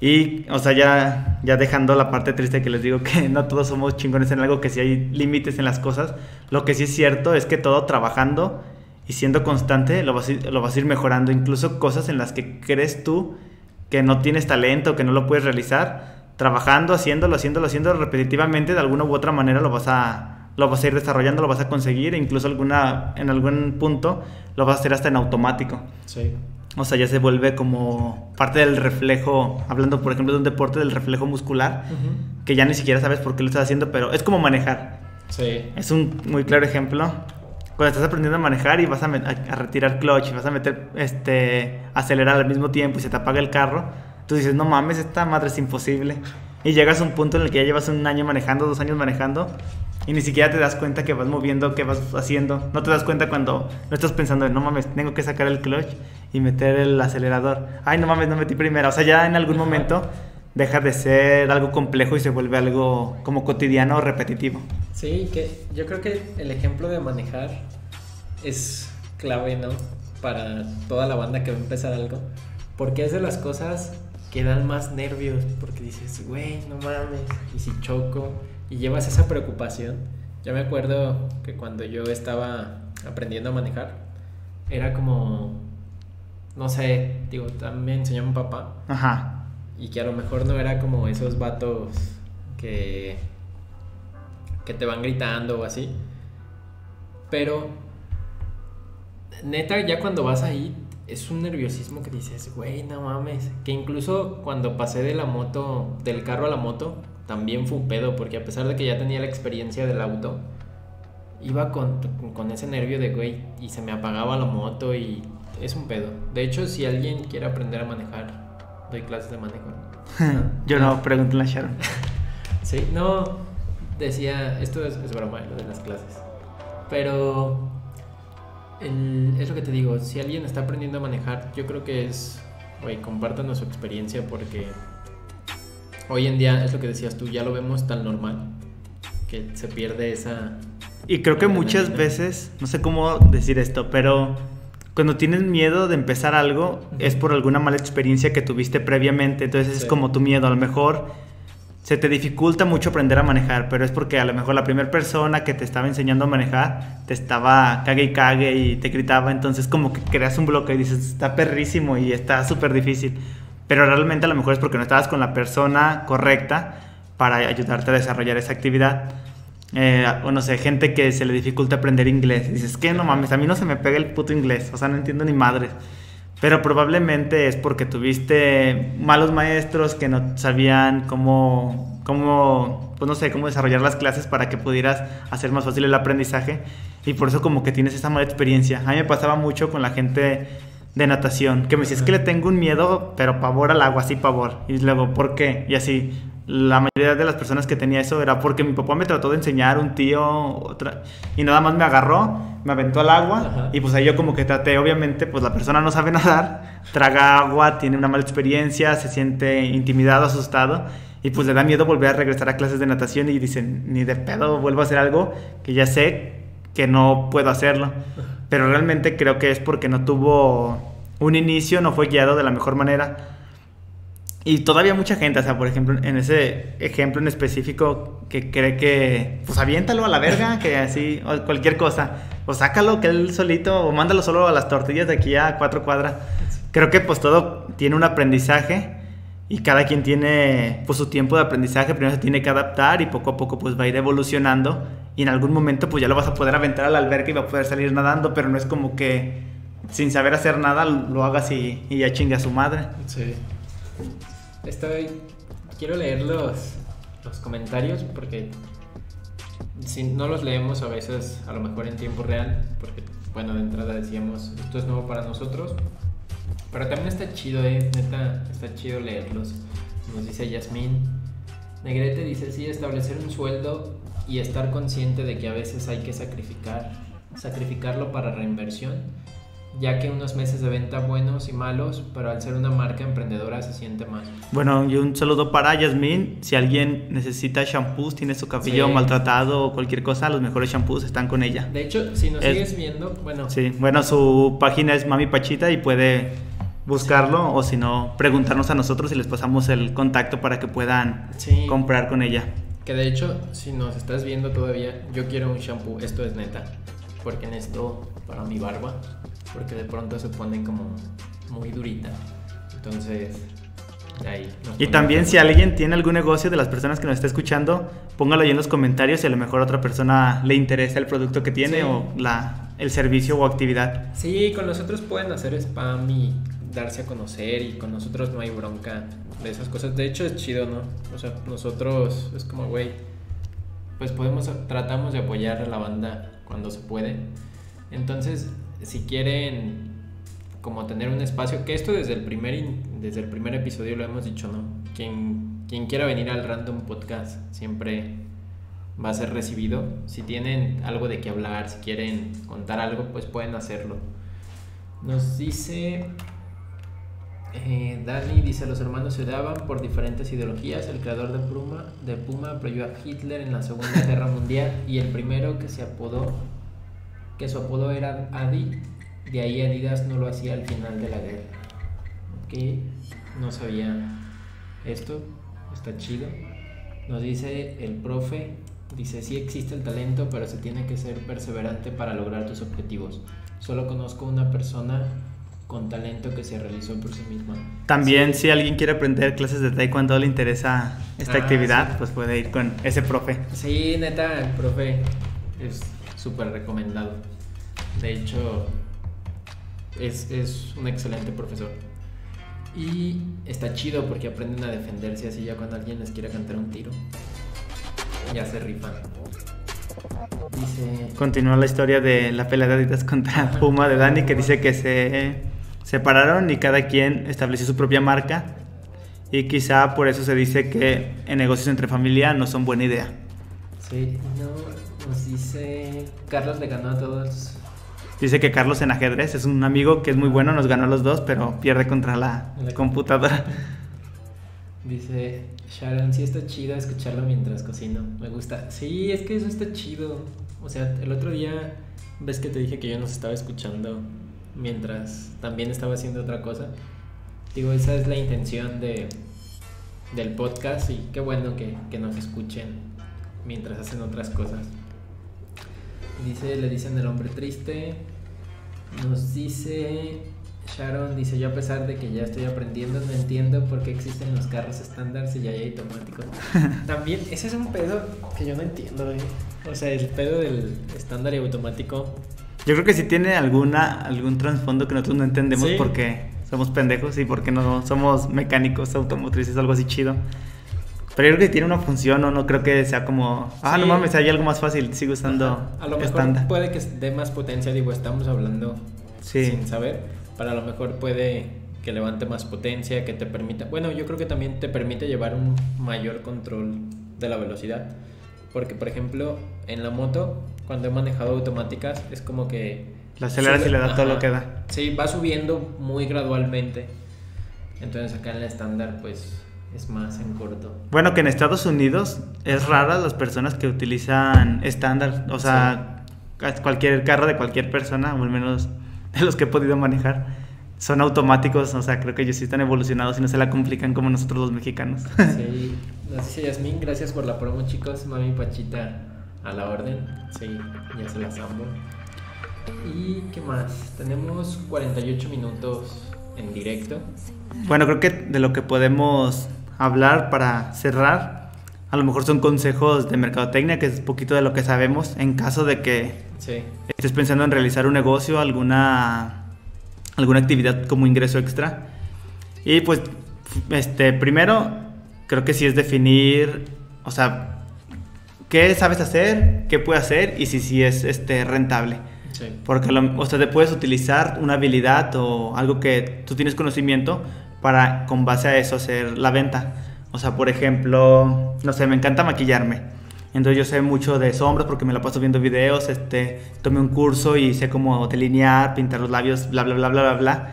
Y, o sea, ya, ya dejando la parte triste que les digo que no todos somos chingones en algo, que si hay límites en las cosas. Lo que sí es cierto es que todo trabajando y siendo constante lo vas, ir, lo vas a ir mejorando. Incluso cosas en las que crees tú que no tienes talento, que no lo puedes realizar, trabajando, haciéndolo, haciéndolo, haciéndolo repetitivamente, de alguna u otra manera lo vas a lo vas a ir desarrollando, lo vas a conseguir, e incluso alguna, en algún punto lo vas a hacer hasta en automático. Sí. O sea, ya se vuelve como parte del reflejo, hablando por ejemplo de un deporte del reflejo muscular, que ya ni siquiera sabes por qué lo estás haciendo, pero es como manejar. Sí. Es un muy claro ejemplo. Cuando estás aprendiendo a manejar y vas a, a, retirar clutch y vas a meter, este, acelerar al mismo tiempo y se te apaga el carro, tú dices, no mames, esta madre es imposible. Y llegas a un punto en el que ya llevas un año manejando, dos años manejando, y ni siquiera te das cuenta que vas moviendo, que vas haciendo. No te das cuenta cuando no estás pensando, no mames, tengo que sacar el clutch y meter el acelerador. Ay, no mames, no metí primera. O sea, ya en algún momento deja de ser algo complejo y se vuelve algo como cotidiano o repetitivo. Sí, que yo creo que el ejemplo de manejar es clave, ¿no? Para toda la banda que va a empezar algo. Porque es de las cosas que dan más nervios. Porque dices, güey, no mames. Y si choco y llevas esa preocupación. Yo me acuerdo que cuando yo estaba aprendiendo a manejar, era como, no sé, digo, también me enseñó mi papá. Ajá. Y que a lo mejor no era como esos vatos que, que te van gritando o así. Pero, neta, ya cuando vas ahí, es un nerviosismo que dices, güey, no mames. Que incluso cuando pasé de la moto, del carro a la moto, también fue un pedo, porque a pesar de que ya tenía la experiencia del auto, iba con, con ese nervio de, güey, y se me apagaba la moto y es un pedo. De hecho, si alguien quiere aprender a manejar, doy clases de manejo. Yo no, pregúntale a Sharon. sí, no, decía, esto es, es broma, lo de las clases. Pero el, es lo que te digo, si alguien está aprendiendo a manejar, yo creo que es, güey, compártanos su experiencia porque hoy en día es lo que decías tú, ya lo vemos tan normal que se pierde esa... Y creo que muchas veces, no sé cómo decir esto, pero cuando tienes miedo de empezar algo es por alguna mala experiencia que tuviste previamente, entonces es como tu miedo, a lo mejor se te dificulta mucho aprender a manejar, pero es porque a lo mejor la primera persona que te estaba enseñando a manejar te estaba cague y cague y te gritaba, entonces como que creas un bloque y dices, está perrísimo y está súper difícil pero realmente a lo mejor es porque no estabas con la persona correcta para ayudarte a desarrollar esa actividad. Eh, o no sé, gente que se le dificulta aprender inglés. dices, que no mames, a mí no se me pega el puto inglés, o sea, no entiendo ni madre. Pero probablemente es porque tuviste malos maestros que no sabían cómo, cómo, pues no sé, cómo desarrollar las clases para que pudieras hacer más fácil el aprendizaje. Y por eso como que tienes esa mala experiencia. A mí me pasaba mucho con la gente de natación, que me decía, es que le tengo un miedo, pero pavor al agua, sí pavor. Y luego, ¿por qué? Y así, la mayoría de las personas que tenía eso era porque mi papá me trató de enseñar, un tío, otra, y nada más me agarró, me aventó al agua, y pues ahí yo como que traté, obviamente, pues la persona no sabe nadar, traga agua, tiene una mala experiencia, se siente intimidado, asustado, y pues le da miedo volver a regresar a clases de natación y dicen, ni de pedo vuelvo a hacer algo que ya sé que no puedo hacerlo pero realmente creo que es porque no tuvo un inicio, no fue guiado de la mejor manera. Y todavía mucha gente, o sea, por ejemplo, en ese ejemplo en específico, que cree que, pues aviéntalo a la verga, que así, o cualquier cosa, o sácalo que él solito, o mándalo solo a las tortillas de aquí a cuatro cuadras. Creo que pues todo tiene un aprendizaje y cada quien tiene pues su tiempo de aprendizaje, primero se tiene que adaptar y poco a poco pues va a ir evolucionando y en algún momento pues ya lo vas a poder aventar al alberca y va a poder salir nadando, pero no es como que sin saber hacer nada lo hagas y, y ya chingue a su madre. Sí. Estoy... Quiero leer los, los comentarios porque si no los leemos a veces a lo mejor en tiempo real, porque bueno, de entrada decíamos, esto es nuevo para nosotros, Pero también está chido, eh, neta, está chido leerlos. Nos dice Yasmín. Negrete dice, sí, establecer un sueldo y estar consciente de que a veces hay que sacrificar, sacrificarlo para reinversión, ya que unos meses de venta buenos y malos, pero al ser una marca emprendedora se siente más. Bueno, y un saludo para Yasmín. Si alguien necesita shampoos, tiene su cabello Sí. maltratado o cualquier cosa, los mejores shampoos están con ella. De hecho, si nos Es- sigues viendo, bueno, Sí, bueno, su página es Mami Pachita y puede buscarlo o si no, preguntarnos a nosotros y les pasamos el contacto para que puedan Sí. comprar con ella. que de hecho, si nos estás viendo todavía, yo quiero un shampoo, esto es neta, porque necesito para mi barba, porque de pronto se pone como muy durita. Entonces, ahí. Y también si alguien tiene algún negocio de las personas que nos está escuchando, póngalo ahí en los comentarios y a lo mejor a otra persona le interesa el producto que tiene Sí. o la, el servicio o actividad. Sí, con nosotros pueden hacer spam y darse a conocer y con nosotros no hay bronca de esas cosas. De hecho es chido, ¿no? O sea, nosotros es como, güey, pues podemos, tratamos de apoyar a la banda cuando se puede. Entonces, si quieren como tener un espacio, que esto desde el primer, desde el primer episodio lo hemos dicho, ¿no? Quien, quien quiera venir al Random Podcast siempre va a ser recibido. Si tienen algo de qué hablar, si quieren contar algo, pues pueden hacerlo. Nos dice eh, Dani, dice los hermanos se daban por diferentes ideologías. El creador de Puma, de Puma apoyó a Hitler en la Segunda Guerra Mundial y el primero que se apodó, que su apodo era Adi, de ahí Adidas no lo hacía al final de la guerra. Ok, no sabía esto, está chido. Nos dice el profe, dice, sí existe el talento, pero se tiene que ser perseverante para lograr tus objetivos. Solo conozco una persona con talento que se realizó por sí misma. También Sí. si alguien quiere aprender clases de taekwondo le interesa esta Ah, actividad, sí. pues puede ir con ese profe. Sí, neta, el profe es súper recomendado. De hecho, es, es un excelente profesor. Y está chido porque aprenden a defenderse así ya cuando alguien les quiere cantar un tiro. Ya se rifan. Dice... Continúa la historia de la pelea de Adidas contra Puma de Dani que dice que se separaron y cada quien estableció su propia marca y quizá por eso se dice que en negocios entre familia no son buena idea. Sí, no, nos dice... Carlos le ganó a todos. Dice que Carlos en ajedrez es un amigo que es muy bueno, nos ganó a los dos, pero pierde contra la La computadora. Dice Sharon, sí está chido escucharlo mientras cocino. Me gusta. Sí, es que eso está chido. O sea, el otro día, ves que te dije que yo nos estaba escuchando mientras también estaba haciendo otra cosa. Digo, esa es la intención de, del podcast y qué bueno que, que nos escuchen mientras hacen otras cosas. Dice, le dicen el hombre triste. Nos dice Sharon, dice yo a pesar de que ya estoy aprendiendo, no entiendo por qué existen los carros estándar si ya hay automáticos. También, ese es un pedo que yo no entiendo, eh. O sea, el pedo del estándar y automático. Yo creo que sí tiene alguna algún trasfondo que nosotros no entendemos Sí. porque somos pendejos y porque no somos mecánicos automotrices, algo así chido. Pero yo creo que tiene una función, o no creo que sea como, ah, Sí. no mames, hay algo más fácil, sigo usando Ajá. A lo mejor estándar. puede que dé más potencia, digo, estamos hablando Sí. sin saber, pero a lo mejor puede que levante más potencia, que te permita, bueno, yo creo que también te permite llevar un mayor control de la velocidad, porque por ejemplo, en la moto, cuando he manejado automáticas, es como que... La aceleras y le da todo ajá. lo que da. Sí, va subiendo muy gradualmente, entonces acá en el estándar pues es más en corto. Bueno, que en Estados Unidos es rara las personas que utilizan estándar, o sea, cualquier carro de cualquier persona, o al menos de los que he podido manejar, son automáticos, o sea, creo que ellos sí están evolucionados y no se la complican como nosotros los mexicanos. Sí, nos dice Yasmín, gracias por la promo chicos, mami Pachita a la orden, sí, ya se las amo. ¿Y qué más? Tenemos 48 minutos en directo. Bueno, creo que de lo que podemos hablar para cerrar, a lo mejor son consejos de mercadotecnia, que es poquito de lo que sabemos, en caso de que Sí, estés pensando en realizar un negocio, alguna, alguna actividad como ingreso extra. Y pues, este, primero, creo que sí es definir, o sea, qué sabes hacer, qué puedes hacer y si sí es este, rentable. Porque o sea, te puedes utilizar una habilidad o algo que tú tienes conocimiento para con base a eso hacer la venta. O sea, por ejemplo, no sé, me encanta maquillarme. Entonces yo sé mucho de sombras porque me la paso viendo videos, este, tomé un curso y sé cómo delinear, pintar los labios, bla, bla, bla, bla, bla, bla.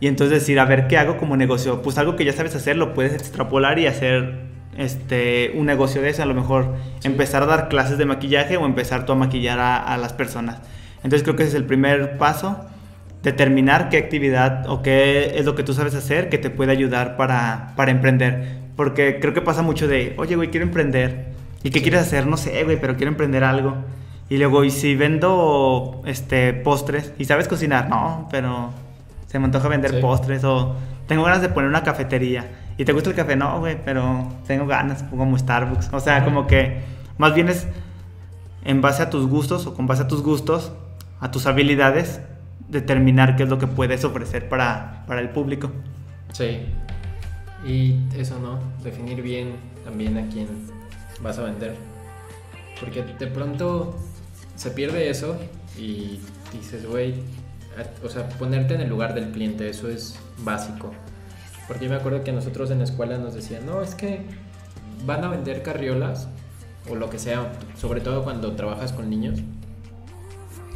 Y entonces decir, a ver, ¿qué hago como negocio? Pues algo que ya sabes hacer, lo puedes extrapolar y hacer este, un negocio de eso. A lo mejor empezar a dar clases de maquillaje o empezar tú a maquillar a, a las personas. Entonces creo que ese es el primer paso determinar qué actividad o qué es lo que tú sabes hacer que te puede ayudar para, para emprender. Porque creo que pasa mucho de, oye, güey, quiero emprender. ¿Y qué quieres hacer? No sé, güey, pero quiero emprender algo. Y luego, ¿y si vendo este, postres? ¿Y sabes cocinar? No, pero se me antoja vender postres. O tengo ganas de poner una cafetería. ¿Y te gusta el café? No, güey, pero tengo ganas, como Starbucks. O sea, como que más bien es en base a tus gustos o con base a tus gustos, a tus habilidades, determinar qué es lo que puedes ofrecer para, para el público. Sí. Y eso, ¿no? Definir bien también a quién vas a vender. Porque de pronto se pierde eso y dices, güey, o sea, ponerte en el lugar del cliente, eso es básico. Porque yo me acuerdo que nosotros en la escuela nos decían, no, es que van a vender carriolas o lo que sea, sobre todo cuando trabajas con niños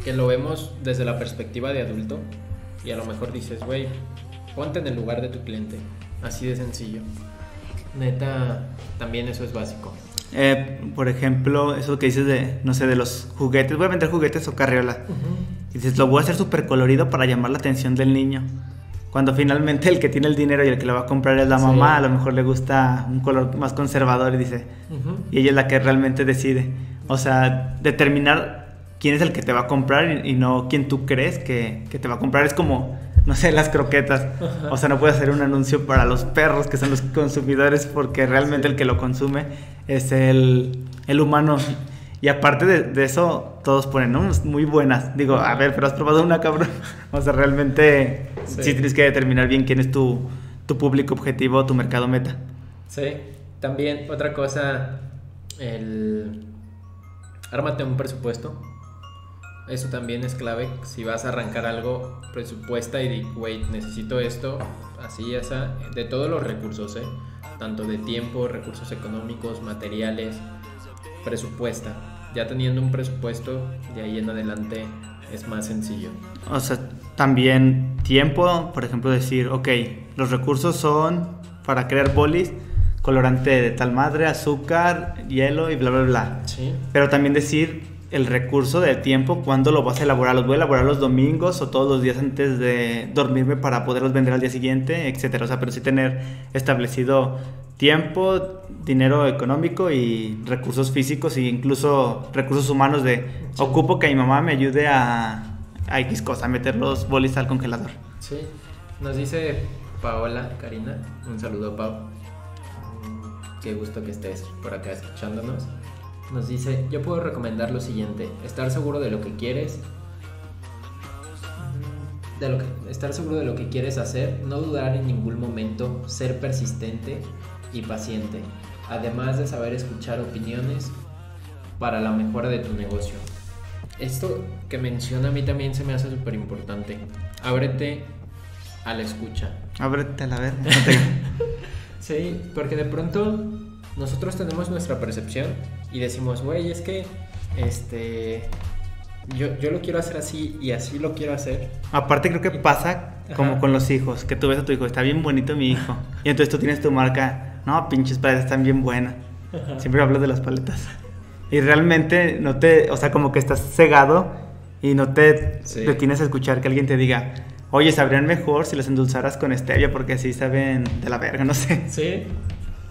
que lo vemos desde la perspectiva de adulto y a lo mejor dices, güey, ponte en el lugar de tu cliente. Así de sencillo. Neta, también eso es básico. Eh, por ejemplo, eso que dices de, no sé, de los juguetes. Voy a vender juguetes o carriola. Y dices, lo voy a hacer súper colorido para llamar la atención del niño. Cuando finalmente el que tiene el dinero y el que lo va a comprar es la mamá, a lo mejor le gusta un color más conservador y dice, y ella es la que realmente decide. O sea, determinar quién es el que te va a comprar y, no quién tú crees que, te va a comprar. Es como, no sé, las croquetas. O sea, no puedes hacer un anuncio para los perros, que son los consumidores, porque realmente el que lo consume es el, humano. Y aparte de, eso, todos ponen, ¿no? Muy buenas. Digo, a ver, pero has probado una cabrón. O sea, realmente sí, tienes que determinar bien quién es tu, tu público objetivo, tu mercado meta. Sí, también otra cosa, el... Ármate un presupuesto eso también es clave. Si vas a arrancar algo, presupuesta y di, wait, necesito esto, así, esa, de todos los recursos, ¿eh? Tanto de tiempo, recursos económicos, materiales, presupuesta. Ya teniendo un presupuesto, de ahí en adelante es más sencillo. O sea, también tiempo, por ejemplo, decir, ok, los recursos son para crear bolis, colorante de tal madre, azúcar, hielo y bla, bla, bla. Sí. Pero también decir el recurso del tiempo, cuándo lo vas a elaborar. ¿Los voy a elaborar los domingos o todos los días antes de dormirme para poderlos vender al día siguiente, etcétera? O sea, pero sí tener establecido tiempo, dinero económico y recursos físicos e incluso recursos humanos de ocupo que mi mamá me ayude a, a X cosa, a meter los bolis al congelador. Sí, nos dice Paola Karina, un saludo Pau. Qué gusto que estés por acá escuchándonos. Nos dice, yo puedo recomendar lo siguiente, estar seguro de lo que quieres, de lo que, estar seguro de lo que quieres hacer, no dudar en ningún momento, ser persistente y paciente, además de saber escuchar opiniones para la mejora de tu negocio. Esto que menciona a mí también se me hace súper importante. Ábrete a la escucha. Ábrete a la verga. sí, porque de pronto nosotros tenemos nuestra percepción y decimos, güey, es que este yo, yo, lo quiero hacer así y así lo quiero hacer. Aparte creo que pasa como con los hijos, que tú ves a tu hijo, está bien bonito mi hijo. Y entonces tú tienes tu marca, no, pinches paletas están bien buenas. Siempre hablas de las paletas. Y realmente no te, o sea, como que estás cegado y no te detienes a escuchar que alguien te diga, oye, sabrían mejor si las endulzaras con stevia porque así saben de la verga, no sé. Sí,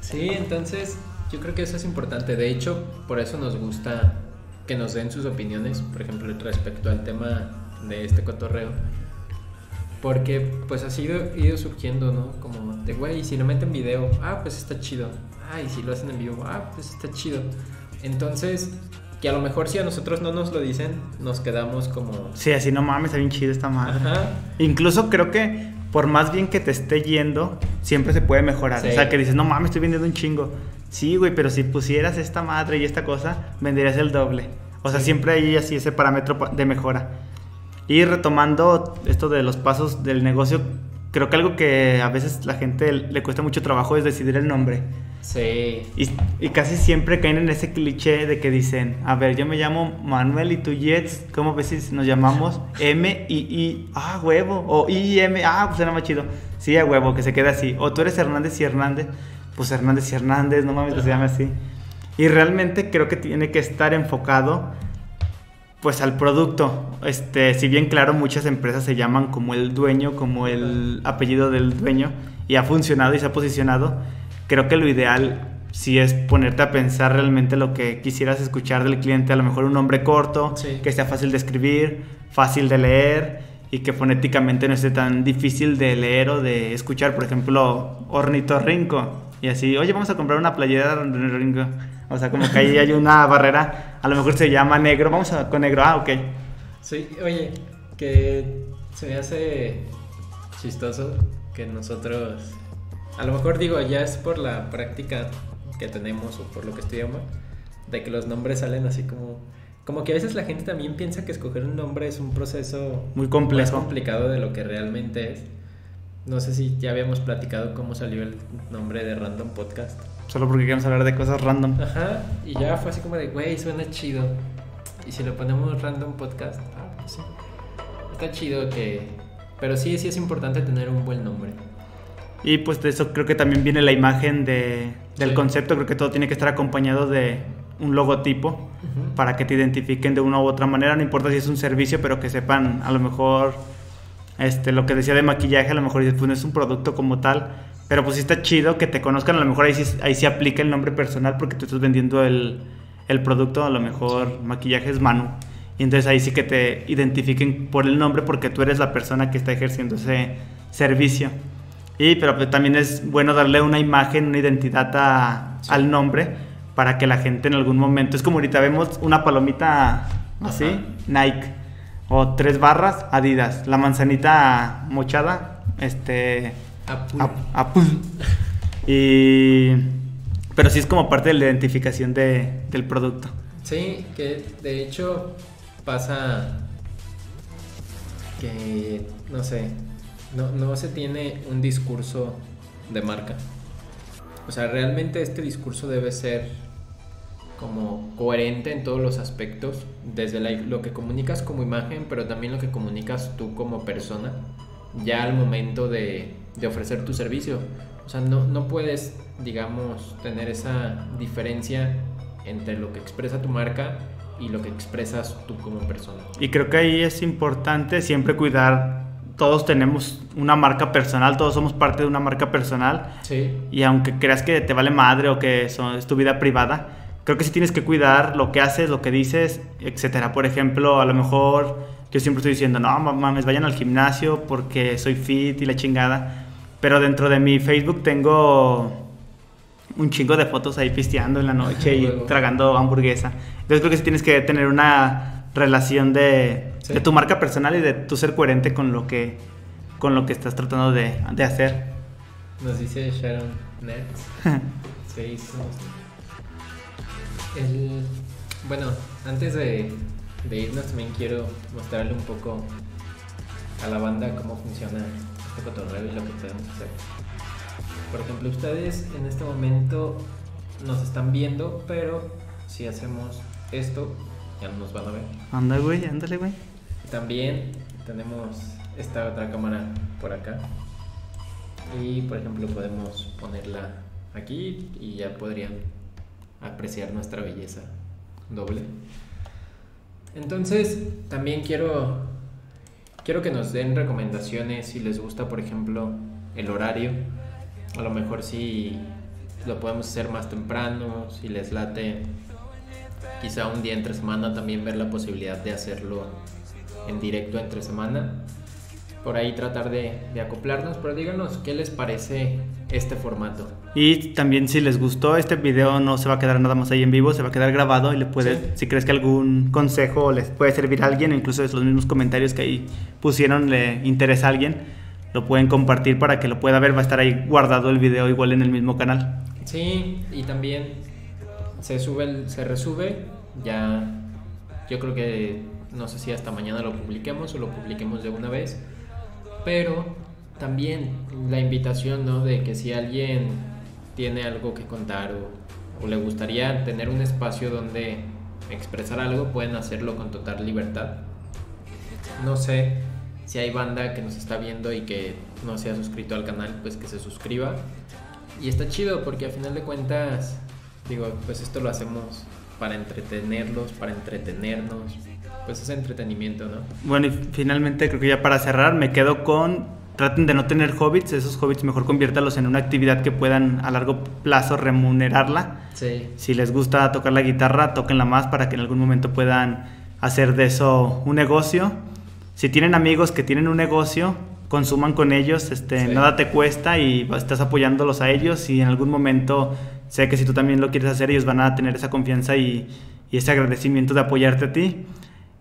sí, entonces yo creo que eso es importante. De hecho, por eso nos gusta que nos den sus opiniones, por ejemplo, respecto al tema de este cotorreo. Porque pues ha sido ido surgiendo, ¿no? Como de, güey, si lo meten video, ah, pues está chido. Ah, y si lo hacen en vivo, ah, pues está chido. Entonces, que a lo mejor si a nosotros no nos lo dicen, nos quedamos como... Sí, así no mames, está bien chido esta madre. Ajá. Incluso creo que por más bien que te esté yendo, siempre se puede mejorar. O sea, que dices, no mames, estoy vendiendo un chingo. Sí, güey, pero si pusieras esta madre y esta cosa, venderías el doble. O sea, siempre hay así ese parámetro de mejora. Y retomando esto de los pasos del negocio, creo que algo que a veces la gente le cuesta mucho trabajo es decidir el nombre. Sí. Y, casi siempre caen en ese cliché de que dicen, a ver, yo me llamo Manuel y tú Jets, ¿cómo ves si nos llamamos M y I, ah, huevo, o I y M, ah, pues era más chido. Sí, a huevo, que se quede así. O tú eres Hernández y Hernández, pues Hernández y Hernández, no mames que se llame así. Y realmente creo que tiene que estar enfocado pues al producto. Este, si bien claro, muchas empresas se llaman como el dueño, como el apellido del dueño y ha funcionado y se ha posicionado creo que lo ideal sí es ponerte a pensar realmente lo que quisieras escuchar del cliente, a lo mejor un nombre corto, que sea fácil de escribir, fácil de leer y que fonéticamente no esté tan difícil de leer o de escuchar, por ejemplo, ornitorrinco y así, oye, vamos a comprar una playera de ornitorrinco. O sea, como que ahí hay una barrera, a lo mejor se llama negro, vamos a con negro, ah, ok. Sí, oye, que se me hace chistoso que nosotros a lo mejor digo, ya es por la práctica que tenemos o por lo que estudiamos, de que los nombres salen así como... Como que a veces la gente también piensa que escoger un nombre es un proceso muy complejo. más complicado de lo que realmente es. No sé si ya habíamos platicado cómo salió el nombre de Random Podcast. Solo porque queremos hablar de cosas random. Ajá, y ya fue así como de, güey, suena chido. Y si le ponemos Random Podcast, ah, pues sí. Está chido que... Pero sí, sí es importante tener un buen nombre. Y pues de eso creo que también viene la imagen de, del concepto, creo que todo tiene que estar acompañado de un logotipo para que te identifiquen de una u otra manera, no importa si es un servicio, pero que sepan a lo mejor este, lo que decía de maquillaje, a lo mejor pues no es un producto como tal, pero pues sí está chido que te conozcan, a lo mejor ahí sí, ahí sí aplica el nombre personal porque tú estás vendiendo el, el producto, a lo mejor maquillaje es Manu. Y entonces ahí sí que te identifiquen por el nombre porque tú eres la persona que está ejerciendo ese servicio. Y pero pues, también es bueno darle una imagen, una identidad al nombre para que la gente en algún momento, es como ahorita vemos una palomita así, Nike, o tres barras, Adidas, la manzanita mochada, este, Apple. Y, pero sí es como parte de la identificación de, del producto. Sí, que de hecho pasa que, no sé, no, no se tiene un discurso de marca. O sea, realmente este discurso debe ser como coherente en todos los aspectos, desde lo que comunicas como imagen, pero también lo que comunicas tú como persona, ya al momento de, de ofrecer tu servicio. O sea, no, no puedes, digamos, tener esa diferencia entre lo que expresa tu marca y lo que expresas tú como persona. Y creo que ahí es importante siempre cuidar todos tenemos una marca personal, todos somos parte de una marca personal. Sí. Y aunque creas que te vale madre o que es tu vida privada, creo que sí tienes que cuidar lo que haces, lo que dices, etcétera. Por ejemplo, a lo mejor yo siempre estoy diciendo, no mames, vayan al gimnasio porque soy fit y la chingada. Pero dentro de mi Facebook tengo un chingo de fotos ahí pisteando en la noche y tragando hamburguesa. Entonces creo que sí tienes que tener una relación de de tu marca personal y de tu ser coherente con lo que, con lo que estás tratando de, de hacer. Nos dice Sharon Nets. sí, El, bueno, antes de, de irnos también quiero mostrarle un poco a la banda cómo funciona este cotorreo y lo que podemos hacer. Por ejemplo, ustedes en este momento nos están viendo, pero si hacemos esto, ya no nos van a ver. Anda, güey, ándale, güey. También tenemos esta otra cámara por acá. Y por ejemplo podemos ponerla aquí y ya podrían apreciar nuestra belleza doble. Entonces también quiero, quiero que nos den recomendaciones si les gusta por ejemplo el horario. A lo mejor si lo podemos hacer más temprano, si les late quizá un día entre semana también ver la posibilidad de hacerlo en directo entre semana. Por ahí tratar de, acoplarnos, pero díganos qué les parece este formato. Y también si les gustó este video no se va a quedar nada más ahí en vivo, se va a quedar grabado y le puedes, si crees que algún consejo les puede servir a alguien, incluso los mismos comentarios que ahí pusieron le interesa a alguien, lo pueden compartir para que lo pueda ver, va a estar ahí guardado el video igual en el mismo canal. Sí, y también se sube, se resube, ya yo creo que no sé si hasta mañana lo publiquemos o lo publiquemos de una vez. Pero también la invitación, ¿no? De que si alguien tiene algo que contar o, o le gustaría tener un espacio donde expresar algo, pueden hacerlo con total libertad. No sé si hay banda que nos está viendo y que no se ha suscrito al canal, pues que se suscriba. Y está chido porque a final de cuentas, digo, pues esto lo hacemos para entretenerlos, para entretenernos. Pues es entretenimiento, ¿no? Bueno, y finalmente creo que ya para cerrar me quedo con traten de no tener hobbits, esos hobbits mejor conviértalos en una actividad que puedan a largo plazo remunerarla. Sí. Si les gusta tocar la guitarra, tóquenla más para que en algún momento puedan hacer de eso un negocio. Si tienen amigos que tienen un negocio, consuman con ellos, este, Sí. nada te cuesta y estás apoyándolos a ellos y en algún momento sé que si tú también lo quieres hacer, ellos van a tener esa confianza y, y ese agradecimiento de apoyarte a ti.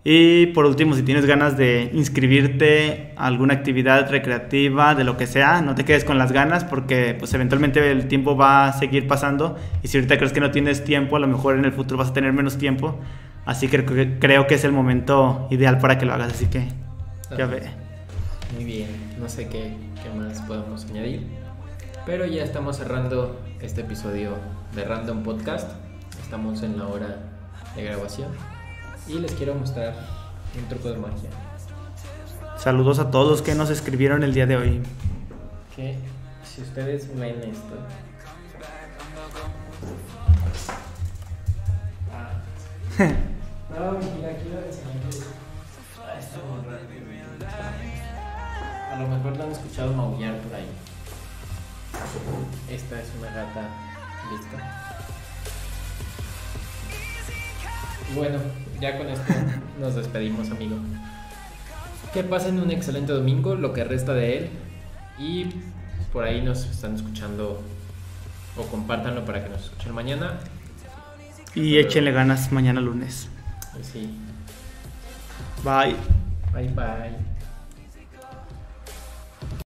Y por último, si tienes ganas de inscribirte a alguna actividad recreativa, de lo que sea, no te quedes con las ganas porque pues eventualmente el tiempo va a seguir pasando y si ahorita crees que no tienes tiempo, a lo mejor en el futuro vas a tener menos tiempo. Así que cre- creo que es el momento ideal para que lo hagas, así que ya ve. Muy bien, no sé qué, qué más podemos añadir. Pero ya estamos cerrando este episodio de Random Podcast. Estamos en la hora de grabación. Y les quiero mostrar un truco de magia. Saludos a todos los que nos escribieron el día de hoy. Que si ustedes ven esto. No, mira, aquí lo enseñé. Ah, raro. A lo mejor lo han escuchado maullar por ahí. Esta es una gata lista. Bueno, ya con esto nos despedimos, amigo. Que pasen un excelente domingo, lo que resta de él. Y por ahí nos están escuchando o compártanlo para que nos escuchen mañana. Y échenle ganas mañana lunes. Y sí, Bye. bye bye.